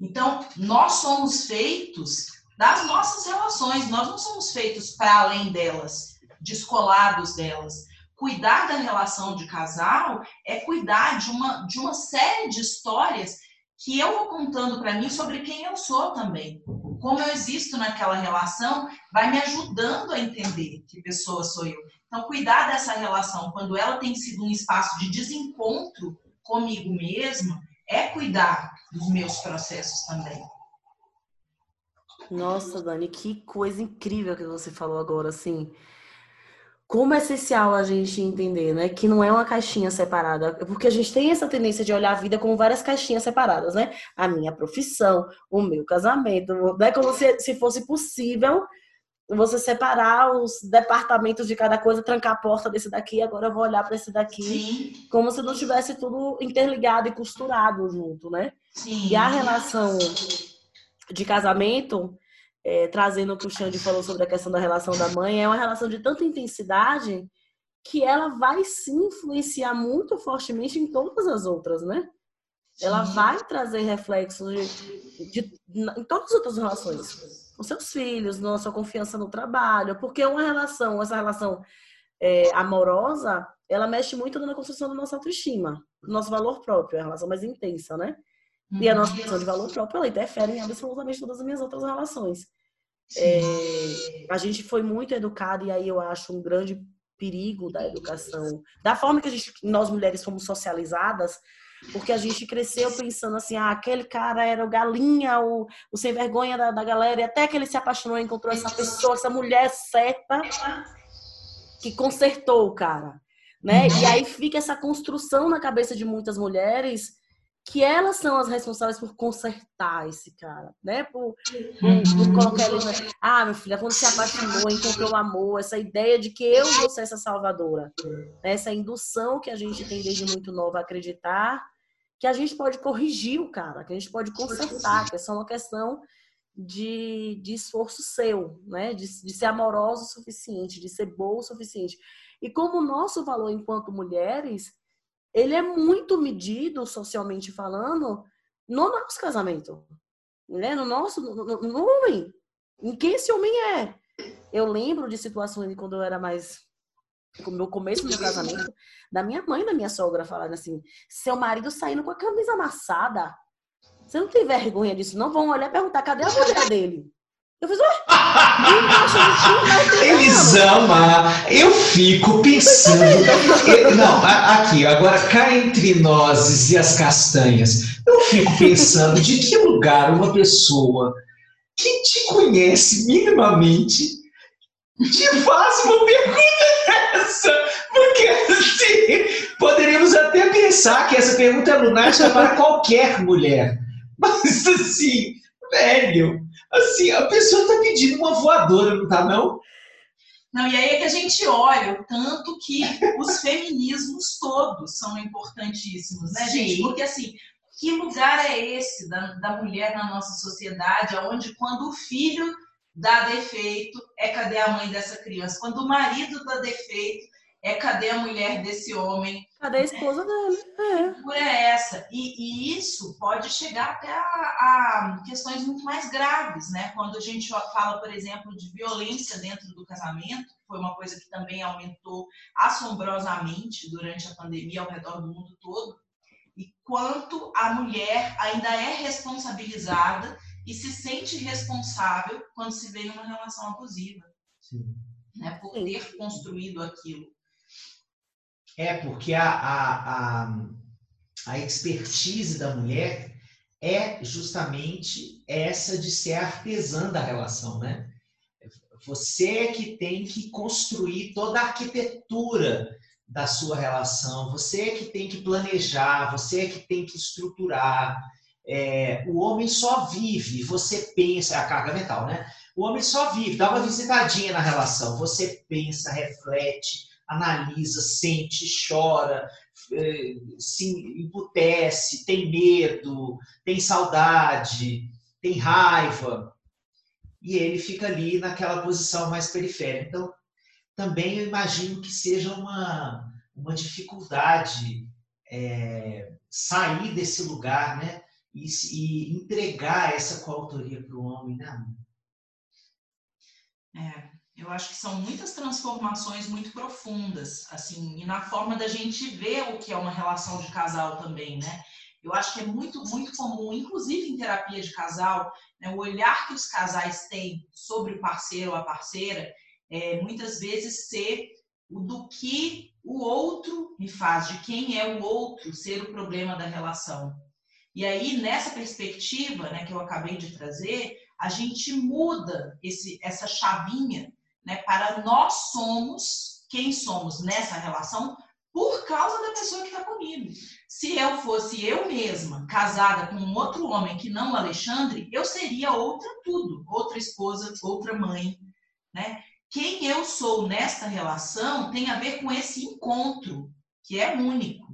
Speaker 3: Então, nós somos feitos das nossas relações, nós não somos feitos para além delas, descolados delas. Cuidar da relação de casal é cuidar de uma, de uma série de histórias que eu vou contando para mim sobre quem eu sou também. Como eu existo naquela relação vai me ajudando a entender que pessoa sou eu. Então, cuidar dessa relação quando ela tem sido um espaço de desencontro comigo mesma é cuidar dos meus processos também.
Speaker 2: Nossa, Dani, que coisa incrível que você falou agora, assim. Como é essencial a gente entender, né? Que não é uma caixinha separada. Porque a gente tem essa tendência de olhar a vida como várias caixinhas separadas, né? A minha profissão, o meu casamento, né? Como se, se fosse possível você separar os departamentos de cada coisa, trancar a porta desse daqui, agora eu vou olhar para esse daqui, Sim. como se não tivesse tudo interligado e costurado junto, né? Sim. E a relação de casamento, é, trazendo o que o Xande falou sobre a questão da relação da mãe, é uma relação de tanta intensidade que ela vai se influenciar muito fortemente em todas as outras, né? Ela vai trazer reflexos de, de, em todas as outras relações com seus filhos, na sua confiança no trabalho, porque uma relação, essa relação é, amorosa, ela mexe muito na construção da nossa autoestima, do nosso valor próprio, é a relação mais intensa, né? E a nossa questão de valor próprio, ela interfere em absolutamente todas as minhas outras relações. É, a gente foi muito educado, e aí eu acho um grande perigo da educação, da forma que a gente, nós mulheres fomos socializadas, porque a gente cresceu pensando assim, ah, aquele cara era o galinha, o, o sem vergonha da, da galera, e até que ele se apaixonou e encontrou essa pessoa, essa mulher certa, que consertou o cara, né? E aí fica essa construção na cabeça de muitas mulheres que elas são as responsáveis por consertar esse cara, né? Por, por, por colocar ele. Ah, meu filho, quando se apaixonou, encontrou o amor, essa ideia de que eu vou ser essa salvadora, né? essa indução que a gente tem desde muito nova a acreditar que a gente pode corrigir o cara, que a gente pode consertar, que é só uma questão de, de esforço seu, né? De, de ser amoroso o suficiente, de ser boa o suficiente. E como o nosso valor enquanto mulheres, ele é muito medido, socialmente falando, no nosso casamento, né? No nosso, no, no homem. Em quem esse homem é? Eu lembro de situações quando eu era mais no começo do meu casamento, da minha mãe da minha sogra falando assim: seu marido saindo com a camisa amassada. Você não tem vergonha disso? Não vão olhar e perguntar: cadê a mulher dele? Eu fiz, ué,
Speaker 1: Eles amam. Eu fico pensando. Eu, não, aqui, agora cá entre nós e as castanhas. Eu fico pensando de que lugar uma pessoa que te conhece minimamente te faz uma pergunta dessa. Porque assim, poderíamos até pensar que essa pergunta é lunática para qualquer mulher. Mas assim, velho, assim, a pessoa está pedindo uma voadora, não tá não?
Speaker 3: Não, e aí é que a gente olha o tanto que os feminismos todos são importantíssimos, né, Sim. gente? Porque assim, que lugar é esse da, da mulher na nossa sociedade, onde quando o filho dá defeito, é cadê a mãe dessa criança? Quando o marido dá defeito, é cadê a mulher desse homem?
Speaker 2: Cadê a esposa dele?
Speaker 3: É. Por é essa. E, e, isso pode chegar até a, a, questões muito mais graves, né? Quando a gente fala, por exemplo, de violência dentro do casamento, foi uma coisa que também aumentou assombrosamente durante a pandemia ao redor do mundo todo, e quanto a mulher ainda é responsabilizada e se sente responsável quando se vê em uma relação abusiva. Sim. Né, por ter construído aquilo.
Speaker 1: É, porque a, a, a, a expertise da mulher é justamente essa de ser artesã da relação, né? Você é que tem que construir toda a arquitetura da sua relação, você é que tem que planejar, você é que tem que estruturar. É, o homem só vive, você pensa, é a carga mental, né? O homem só vive, dá uma visitadinha na relação, você pensa, reflete, analisa, sente, chora, é, se emputece, tem medo, tem saudade, tem raiva, e ele fica ali naquela posição mais periférica. Então, também eu imagino que seja uma, uma dificuldade é, sair desse lugar, né? E, e entregar essa coautoria para o homem, né?
Speaker 3: É, eu acho que são muitas transformações muito profundas, assim, e na forma da gente ver o que é uma relação de casal também, né? Eu acho que é muito, muito comum, inclusive em terapia de casal, né, o olhar que os casais têm sobre o parceiro ou a parceira, é, muitas vezes ser o do que o outro me faz, de quem é o outro ser o problema da relação. E aí, nessa perspectiva né, que eu acabei de trazer, a gente muda esse, essa chavinha né, para nós somos quem somos nessa relação por causa da pessoa que está comigo. Se eu fosse eu mesma, casada com um outro homem que não o Alexandre, eu seria outra tudo, outra esposa, outra mãe, né? Quem eu sou nesta relação tem a ver com esse encontro, que é único.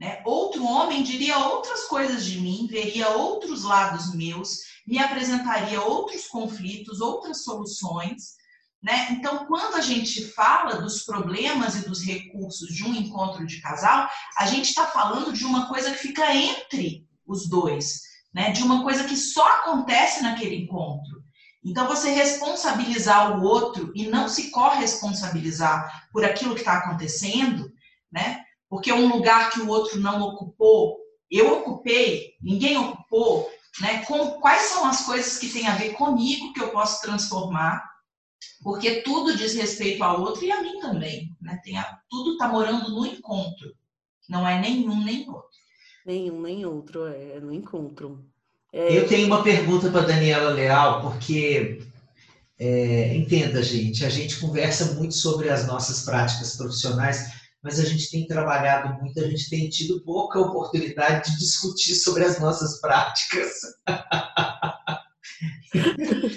Speaker 3: Né? Outro homem diria outras coisas de mim, veria outros lados meus, me apresentaria outros conflitos, outras soluções, né? Então, quando a gente fala dos problemas e dos recursos de um encontro de casal, a gente está falando de uma coisa que fica entre os dois, né? de uma coisa que só acontece naquele encontro. Então, você responsabilizar o outro e não se corresponsabilizar por aquilo que está acontecendo, né? porque um lugar que o outro não ocupou, eu ocupei, ninguém ocupou, né? Com, quais são as coisas que têm a ver comigo que eu posso transformar porque tudo diz respeito ao outro e a mim também. Né? Tem a, tudo está morando no encontro, não é nenhum nem outro.
Speaker 2: Nenhum nem outro, é, é no encontro.
Speaker 1: É... Eu tenho uma pergunta para Daniela Leal, porque é, entenda, gente, a gente conversa muito sobre as nossas práticas profissionais, mas a gente tem trabalhado muito, a gente tem tido pouca oportunidade de discutir sobre as nossas práticas.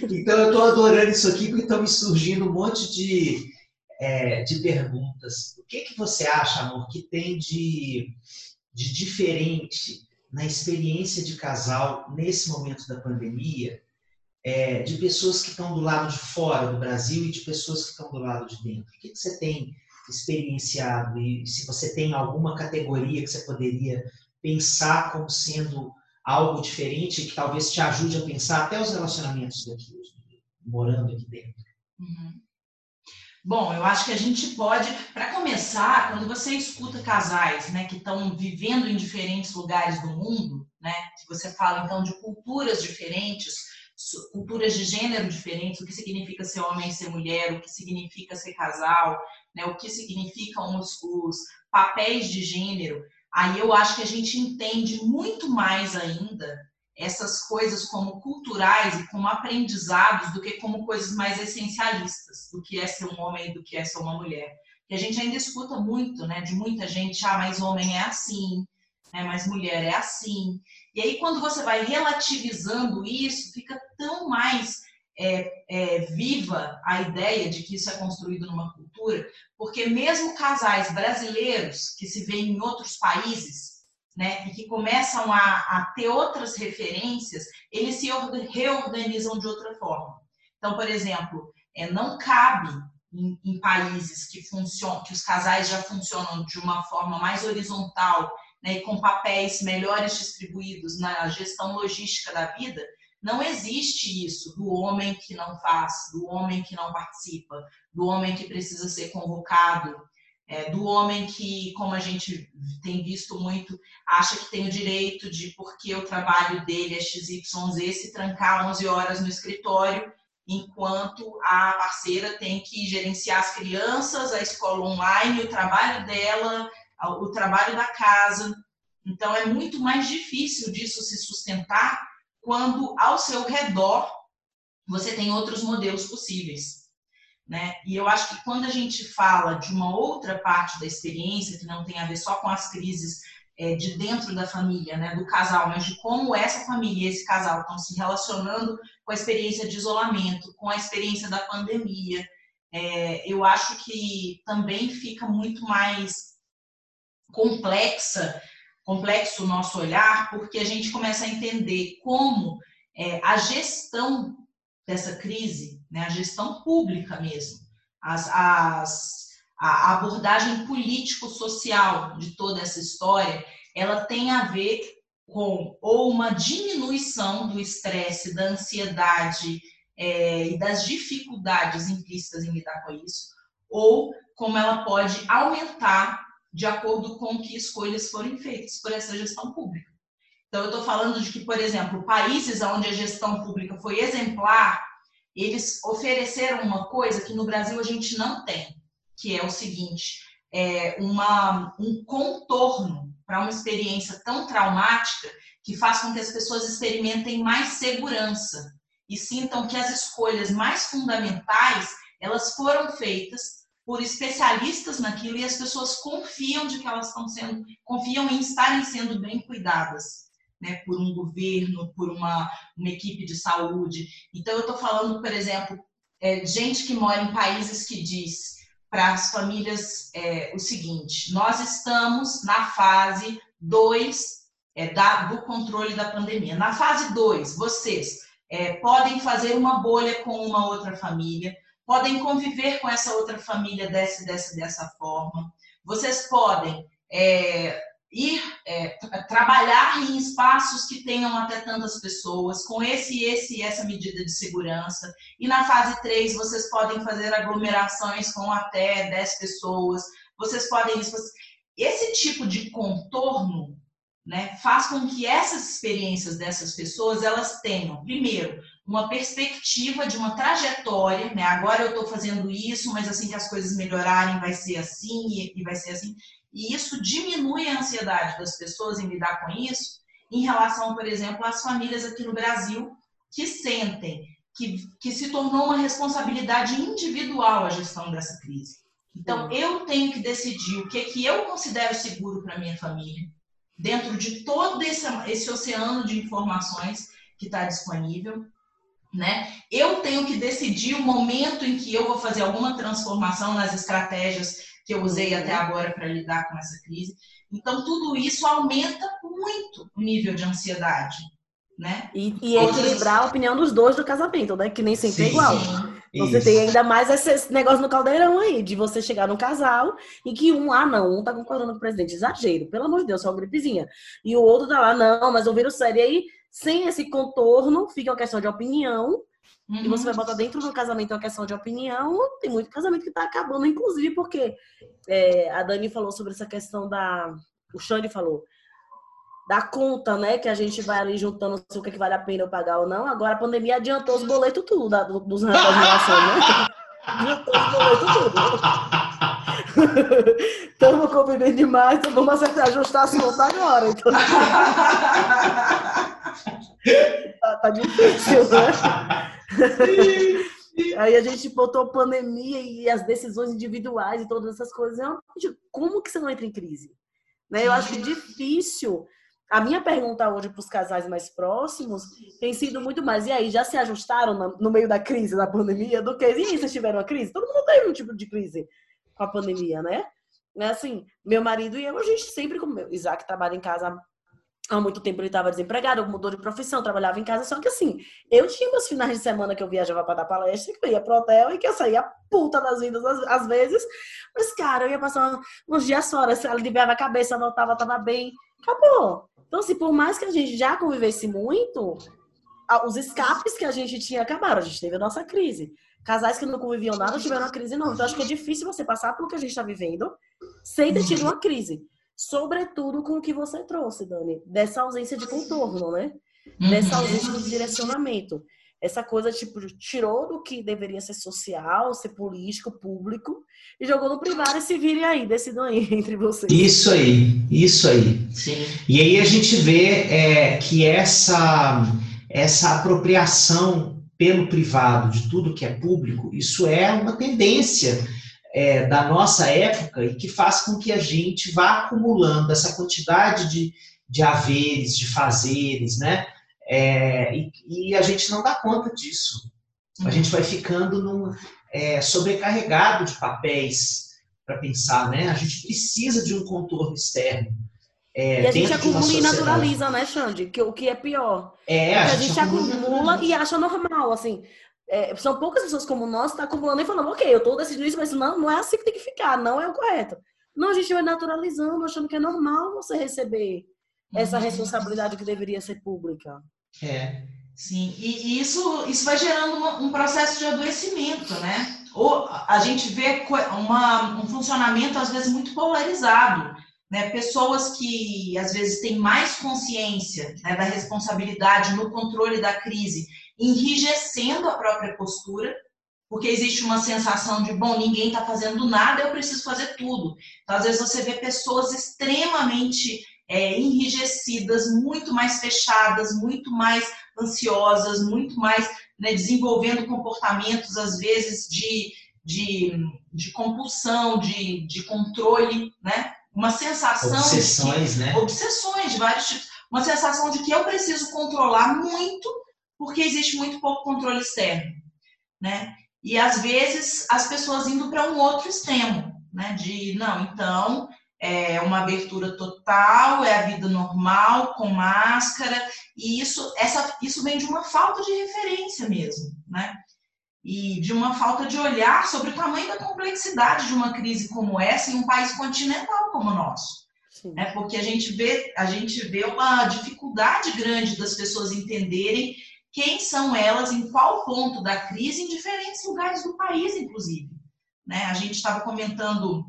Speaker 1: então eu estou adorando isso aqui porque estão me surgindo um monte de, é, de perguntas. O que, que você acha, amor, que tem de, de diferente na experiência de casal nesse momento da pandemia, é, de pessoas que estão do lado de fora do Brasil e de pessoas que estão do lado de dentro? O que, que você tem experienciado e se você tem alguma categoria que você poderia pensar como sendo algo diferente que talvez te ajude a pensar até os relacionamentos daqui, morando aqui dentro? Uhum.
Speaker 3: Bom, eu acho que a gente pode, para começar, quando você escuta casais, né, que estão vivendo em diferentes lugares do mundo, né, que você fala então de culturas diferentes, culturas de gênero diferentes, o que significa ser homem e ser mulher, o que significa ser casal, né, o que significam os, os papéis de gênero, aí eu acho que a gente entende muito mais ainda essas coisas como culturais e como aprendizados do que como coisas mais essencialistas do que é ser um homem do que é ser uma mulher. Que a gente ainda escuta muito, né, de muita gente, ah, mas homem é assim, né, mas mulher é assim. E aí quando você vai relativizando isso, fica tão mais é, é, viva a ideia de que isso é construído numa cultura, porque mesmo casais brasileiros que se veem em outros países, né, e que começam a, a ter outras referências, eles se reorganizam de outra forma. Então, por exemplo, é, não cabe em, em países que funcionam, que os casais já funcionam de uma forma mais horizontal, né, e com papéis melhores distribuídos na gestão logística da vida, não existe isso do homem que não faz, do homem que não participa, do homem que precisa ser convocado, é, do homem que, como a gente tem visto muito, acha que tem o direito de, porque o trabalho dele é XYZ, se trancar 11 horas no escritório, enquanto a parceira tem que gerenciar as crianças, a escola online, o trabalho dela, o trabalho da casa. Então, é muito mais difícil disso se sustentar quando ao seu redor você tem outros modelos possíveis. Né? E eu acho que quando a gente fala de uma outra parte da experiência, que não tem a ver só com as crises é, de dentro da família, né, do casal, mas de como essa família e esse casal estão se relacionando com a experiência de isolamento, com a experiência da pandemia, é, eu acho que também fica muito mais complexa, complexo o nosso olhar, porque a gente começa a entender como é, a gestão dessa crise, né, a gestão pública mesmo, as, as, a abordagem político-social de toda essa história, ela tem a ver com ou uma diminuição do estresse, da ansiedade é, e das dificuldades implícitas em lidar com isso, ou como ela pode aumentar de acordo com que escolhas forem feitas por essa gestão pública. Então, eu estou falando de que, por exemplo, países onde a gestão pública foi exemplar, eles ofereceram uma coisa que no Brasil a gente não tem, que é o seguinte: é uma, um contorno para uma experiência tão traumática que faz com que as pessoas experimentem mais segurança e sintam que as escolhas mais fundamentais elas foram feitas por especialistas naquilo e as pessoas confiam de que elas estão sendo, confiam em estarem sendo bem cuidadas, né, por um governo, por uma, uma equipe de saúde. Então eu estou falando, por exemplo, é, gente que mora em países que diz para as famílias é, o seguinte: nós estamos na fase 2 é, do controle da pandemia. Na fase 2, vocês é, podem fazer uma bolha com uma outra família, podem conviver com essa outra família dessa, dessa, dessa forma. Vocês podem é, ir é, trabalhar em espaços que tenham até tantas pessoas, com esse, esse e essa medida de segurança. E na fase 3, vocês podem fazer aglomerações com até 10 pessoas. Vocês podem. Esse tipo de contorno né, faz com que essas experiências dessas pessoas elas tenham, primeiro, uma perspectiva de uma trajetória, né? Agora eu estou fazendo isso, mas assim que as coisas melhorarem vai ser assim e vai ser assim. E isso diminui a ansiedade das pessoas em lidar com isso, em relação, por exemplo, às famílias aqui no Brasil que sentem que, que se tornou uma responsabilidade individual a gestão dessa crise. Então, eu tenho que decidir o que, que eu considero seguro para minha família, dentro de todo esse, esse oceano de informações que está disponível né? Eu tenho que decidir o momento em que eu vou fazer alguma transformação nas estratégias que eu usei até uhum. agora para lidar com essa crise. Então, tudo isso aumenta muito o nível de ansiedade, né?
Speaker 2: E, e equilibrar a opinião dos dois do casamento, né? Que nem sempre é sim, é igual. Sim. Você Isso. tem ainda mais esse negócio no caldeirão aí, de você chegar num casal e que um, ah, não, um tá concordando com o presidente. Exagero, pelo amor de Deus, só uma gripezinha. E o outro tá lá, não, mas o vírus sério. E aí sem esse contorno, fica uma questão de opinião. Uhum. E você vai botar dentro do casamento uma questão de opinião. Tem muito casamento que está acabando, inclusive porque é, a Dani falou sobre essa questão da. O Xande falou. Da conta, né? Que a gente vai ali juntando o que, é que vale a pena eu pagar ou não. Agora a pandemia adiantou os boletos tudo da, dos das relações, né? Adiantou os boletos tudo. Estamos convivendo demais, então vamos acertar, ajustar as contas agora. Então tá, tá difícil, né? Aí a gente botou pandemia e as decisões individuais e todas essas coisas. Como que você não entra em crise? Né? Eu acho difícil. A minha pergunta hoje para os casais mais próximos tem sido muito mais. E aí, já se ajustaram no meio da crise, da pandemia, do que. E aí, vocês tiveram uma crise? Todo mundo teve um tipo de crise com a pandemia, né? É assim, meu marido e eu, a gente sempre, como Isaac trabalha em casa há muito tempo ele estava desempregado, mudou de profissão, trabalhava em casa, só que assim, eu tinha meus finais de semana que eu viajava para dar palestra, que eu ia pro hotel e que eu saía puta das vidas às, vezes, mas cara, eu ia passar uns dias fora, se ela aliviava a cabeça, voltava, tava bem, acabou. Então assim, por mais que a gente já convivesse muito, os escapes que a gente tinha acabaram, a gente teve a nossa crise. Casais que não conviviam nada tiveram uma crise nova. Então acho que é difícil você passar pelo que a gente está vivendo sem ter tido uma crise sobretudo com o que você trouxe, Dani, dessa ausência de contorno, né? Uhum. Dessa ausência de direcionamento. Essa coisa, tipo, tirou do que deveria ser social, ser político, público, e jogou no privado e se vire aí, decidam aí entre vocês.
Speaker 1: Isso aí, isso aí. Sim. E aí a gente vê é, que essa, essa apropriação pelo privado de tudo que é público, isso é uma tendência é, da nossa época e que faz com que a gente vá acumulando essa quantidade de, de haveres, de fazeres, né? É, e, e, a gente não dá conta disso. A gente vai ficando num, é, sobrecarregado de papéis para pensar, né? A gente precisa de um contorno externo.
Speaker 2: É, e a gente acumula e naturaliza, né, Xande? Que, o que é pior.
Speaker 1: É,
Speaker 2: a, a gente, acumula e acha normal, assim. É, são poucas pessoas como nós que estão tá acumulando e falando, ok, eu estou decidindo isso, mas não, não é assim que tem que ficar, não é o correto. Não, a gente vai naturalizando, achando que é normal você receber essa uhum. responsabilidade que deveria ser pública.
Speaker 1: É.
Speaker 3: Sim, e, isso, isso vai gerando uma, um processo de adoecimento, né? Ou a gente vê uma, um funcionamento, às vezes, muito polarizado. Né? Pessoas que, às vezes, têm mais consciência né, da responsabilidade no controle da crise, enrijecendo a própria postura, porque existe uma sensação de, bom, ninguém está fazendo nada, eu preciso fazer tudo. Então, às vezes, você vê pessoas extremamente é, enrijecidas, muito mais fechadas, muito mais ansiosas, muito mais né, desenvolvendo comportamentos, às vezes, de, de, de compulsão, de, de controle, né? Uma sensação.
Speaker 1: Obsessões,
Speaker 3: de
Speaker 1: que, né?
Speaker 3: Obsessões de vários tipos. Uma sensação de que eu preciso controlar muito, porque existe muito pouco controle externo, né? E às vezes as pessoas indo para um outro extremo, né? De não, então é uma abertura total, é a vida normal, com máscara, e isso, essa, isso vem de uma falta de referência mesmo, né? E de uma falta de olhar sobre o tamanho da complexidade de uma crise como essa em um país continental como o nosso. Né? Porque a gente, vê, a gente vê uma dificuldade grande das pessoas entenderem quem são elas, em qual ponto da crise, em diferentes lugares do país, inclusive. Né? A gente estava comentando,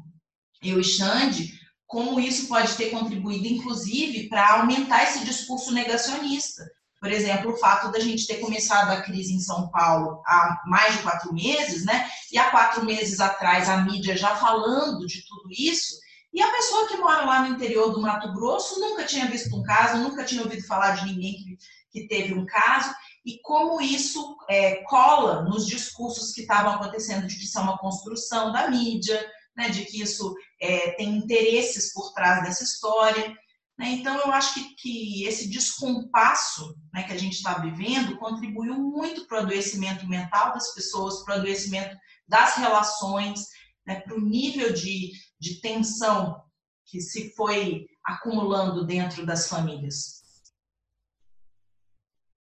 Speaker 3: eu e Xande, como isso pode ter contribuído, inclusive, para aumentar esse discurso negacionista. Por exemplo, o fato da gente ter começado a crise em São Paulo há mais de quatro meses, né? E há quatro meses atrás a mídia já falando de tudo isso, e a pessoa que mora lá no interior do Mato Grosso nunca tinha visto um caso, nunca tinha ouvido falar de ninguém que, que teve um caso, e como isso é, cola nos discursos que estavam acontecendo de que isso é uma construção da mídia, né, de que isso é, tem interesses por trás dessa história. Né? Então, eu acho que, que esse descompasso né, que a gente está vivendo contribuiu muito para o adoecimento mental das pessoas, para o adoecimento das relações, né, para o nível de, de tensão que se foi acumulando dentro das famílias.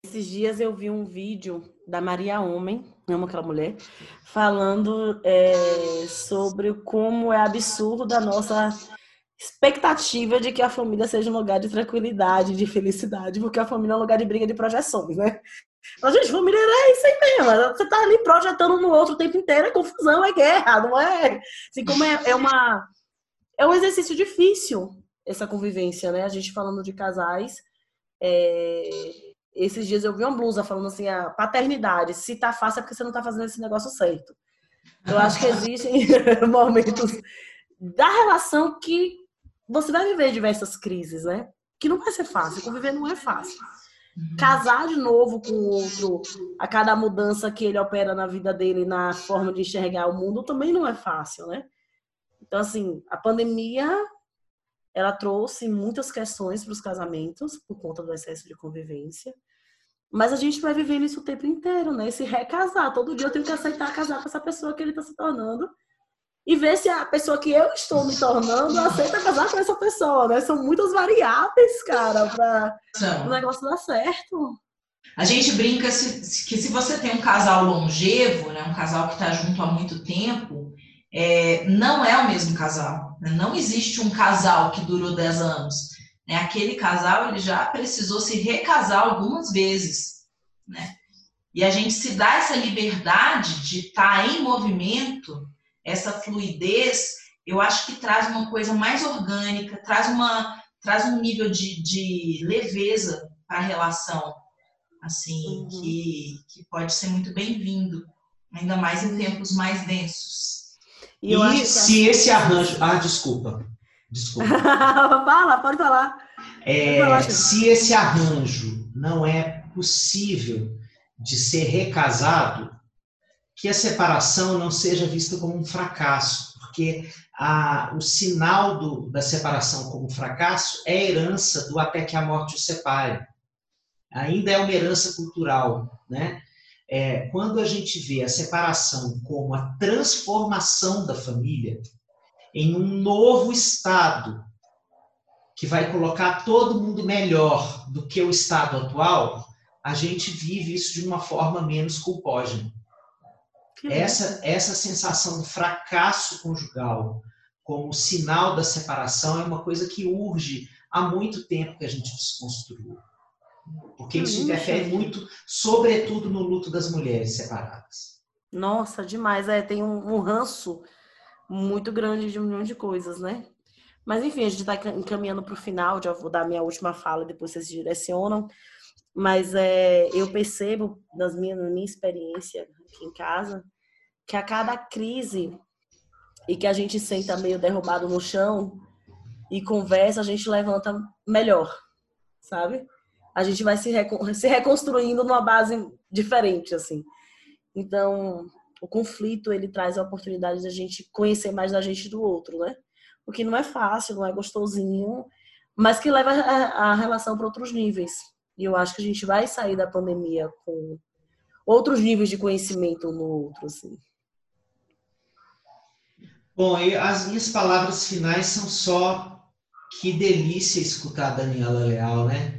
Speaker 2: Esses dias eu vi um vídeo da Maria Homem, amo aquela mulher, falando é, sobre como é absurdo da nossa expectativa de que a família seja um lugar de tranquilidade, de felicidade, porque a família é um lugar de briga de projeções, né? Mas, gente, família é isso aí mesmo. Você tá ali projetando no outro o tempo inteiro, é confusão, é guerra, não é? Assim como é, é uma. É um exercício difícil essa convivência, né? A gente falando de casais. É, esses dias eu vi uma blusa falando assim, a paternidade, se tá fácil é porque você não tá fazendo esse negócio certo. Eu acho que existem momentos da relação que você vai viver diversas crises, né? Que não vai ser fácil, conviver não é fácil. Uhum. Casar de novo com o outro, a cada mudança que ele opera na vida dele, na forma de enxergar o mundo, também não é fácil, né? Então, assim, a pandemia ela trouxe muitas questões para os casamentos por conta do excesso de convivência. Mas a gente vai vivendo isso o tempo inteiro, né? Esse recasar. Todo dia eu tenho que aceitar casar com essa pessoa que ele está se tornando. E ver se a pessoa que eu estou me tornando aceita casar com essa pessoa, né? São muitas variáveis, cara, para o negócio dar certo.
Speaker 3: A gente brinca que se você tem um casal longevo, né, um casal que está junto há muito tempo, é, não é o mesmo casal. Né? Não existe um casal que durou 10 anos. Né? Aquele casal ele já precisou se recasar algumas vezes. Né? E a gente se dá essa liberdade de estar tá em movimento, essa fluidez, eu acho que traz uma coisa mais orgânica, traz, uma, traz um nível de, de leveza para a relação, assim, uhum. que, que pode ser muito bem-vindo, ainda mais em tempos mais densos.
Speaker 1: E, e se esse arranjo. Ah, desculpa. Desculpa.
Speaker 2: Fala, pode falar.
Speaker 1: É, pode falar se esse arranjo não é possível de ser recasado, que a separação não seja vista como um fracasso, porque a, o sinal do, da separação como fracasso é a herança do até que a morte o separe. Ainda é uma herança cultural, né? É, quando a gente vê a separação como a transformação da família em um novo estado que vai colocar todo mundo melhor do que o estado atual, a gente vive isso de uma forma menos culpógena. Essa, essa sensação de fracasso conjugal como sinal da separação é uma coisa que urge há muito tempo que a gente desconstruiu. Porque isso interfere muito, sobretudo no luto das mulheres separadas.
Speaker 2: Nossa, demais. É, tem um, um ranço muito grande de um milhão de coisas, né? Mas enfim, a gente está encaminhando para o final, já vou dar minha última fala, depois vocês direcionam. Mas é, eu percebo, nas minha, na minha experiência aqui em casa, que a cada crise e que a gente senta meio derrubado no chão e conversa, a gente levanta melhor, sabe? A gente vai se, se reconstruindo numa base diferente, assim. Então, o conflito, ele traz a oportunidade de a gente conhecer mais da gente do outro, né? O que não é fácil, não é gostosinho, mas que leva a, a relação para outros níveis. E eu acho que a gente vai sair da pandemia com outros níveis de conhecimento no outro, assim.
Speaker 1: Bom, as minhas palavras finais são só que delícia escutar a Daniela Leal, né?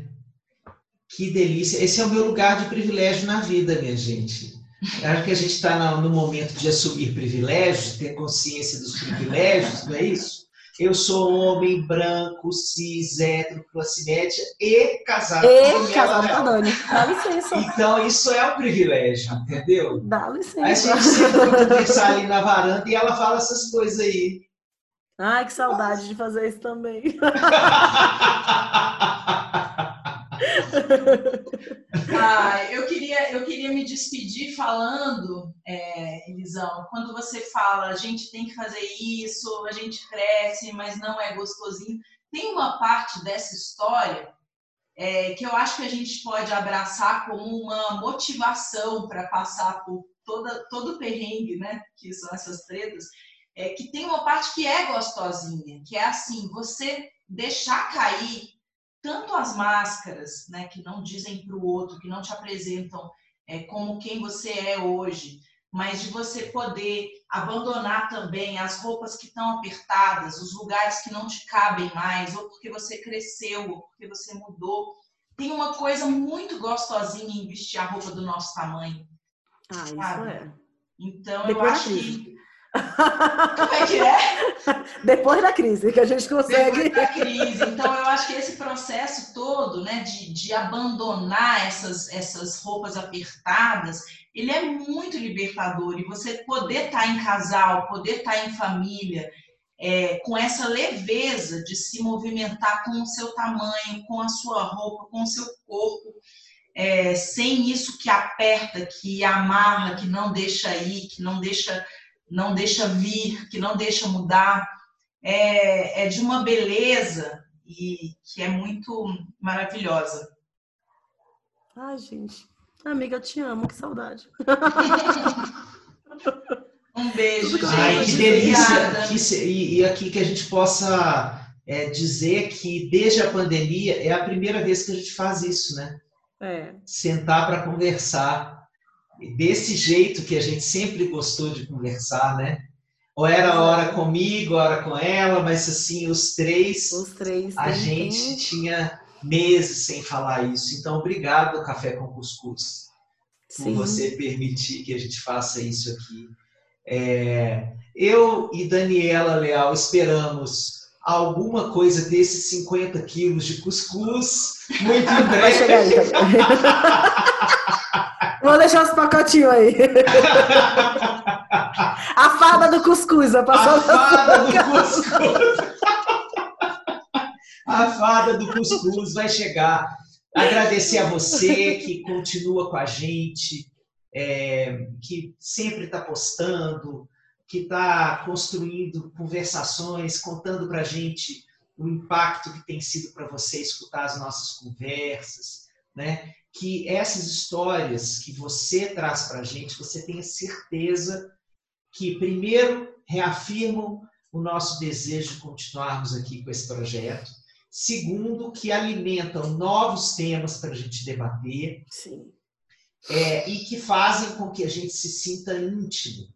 Speaker 1: Que delícia. Esse é o meu lugar de privilégio na vida, minha gente. Acho que a gente está no momento de assumir privilégios, ter consciência dos privilégios, não é isso? Eu sou homem branco, cis, hétero, classe média e casado
Speaker 2: e com casado com a Dani. Dá licença.
Speaker 1: Então, isso é um privilégio, entendeu?
Speaker 2: Dá licença.
Speaker 1: Aí a gente sempre conversar ali na varanda e ela fala essas coisas aí.
Speaker 2: Ai, que saudade de fazer isso também.
Speaker 3: ah, eu, queria, eu queria me despedir falando, é, Elisão, quando você fala a gente tem que fazer isso, a gente cresce, mas não é gostosinho. Tem uma parte dessa história é, que eu acho que a gente pode abraçar como uma motivação para passar por toda, todo o perrengue, né? Que são essas tretas. É, que tem uma parte que é gostosinha, que é assim, você deixar cair tanto as máscaras, né, que não dizem para o outro, que não te apresentam é, como quem você é hoje, mas de você poder abandonar também as roupas que estão apertadas, os lugares que não te cabem mais, ou porque você cresceu, ou porque você mudou. Tem uma coisa muito gostosinha em vestir a roupa do nosso tamanho.
Speaker 2: Ah, sabe? isso é.
Speaker 3: Então, Depois eu acho que como é que é?
Speaker 2: Depois da crise, que a gente consegue.
Speaker 3: Depois da crise. Então, eu acho que esse processo todo, né, de, de abandonar essas, essas roupas apertadas, ele é muito libertador. E você poder estar tá em casal, poder estar tá em família, é, com essa leveza de se movimentar com o seu tamanho, com a sua roupa, com o seu corpo. É, sem isso que aperta, que amarra, que não deixa ir, que não deixa não deixa vir, que não deixa mudar, é, é de uma beleza e que é muito maravilhosa.
Speaker 2: Ai, gente. Amiga, eu te amo, que saudade.
Speaker 3: um beijo, gente.
Speaker 1: Ai, que delícia. Que, e, e, aqui que a gente possa é, dizer que desde a pandemia é a primeira vez que a gente faz isso, né?
Speaker 2: É.
Speaker 1: Sentar para conversar desse jeito que a gente sempre gostou de conversar, né? Ou era hora comigo, hora com ela, mas assim, os três,
Speaker 2: os três
Speaker 1: a gente tinha meses sem falar isso. Então, obrigado, Café com Cuscuz, Sim. por você permitir que a gente faça isso aqui. É, eu e Daniela Leal esperamos alguma coisa desses 50 quilos de cuscuz muito em breve. Vai chegar aí,
Speaker 2: Vou deixar os pacotinhos aí. A fada do cuscuz,
Speaker 1: a A fada do cuscuz. A fada do cuscuz vai chegar. Agradecer a você que continua com a gente, é, que sempre está postando, que está construindo conversações, contando para a gente o impacto que tem sido para você escutar as nossas conversas, né? Que essas histórias que você traz para a gente, você tenha certeza que, primeiro, reafirmam o nosso desejo de continuarmos aqui com esse projeto. Segundo, que alimentam novos temas para a gente debater. É, e que fazem com que a gente se sinta íntimo.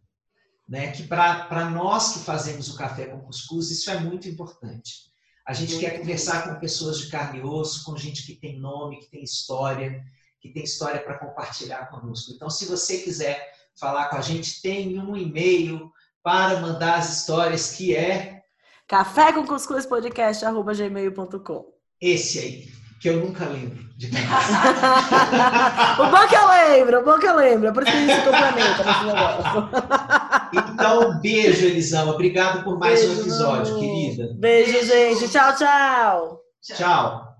Speaker 1: Né? Que para nós que fazemos o café com cuscuz, isso é muito importante. A gente muito quer conversar com pessoas de carne e osso, com gente que tem nome, que tem história, que tem história para compartilhar conosco. Então, se você quiser falar com a gente, tem um e-mail para mandar as histórias que é
Speaker 2: café com cuscuz podcast gmail.com.
Speaker 1: Esse aí, que eu nunca lembro de
Speaker 2: O bom que eu lembro, o bom que eu lembro. É por isso que a gente se complementa nesse negócio.
Speaker 1: Então, beijo, Elisama. Obrigado por mais beijo, um episódio, querida.
Speaker 2: Beijo, gente. Tchau, tchau.
Speaker 1: Tchau.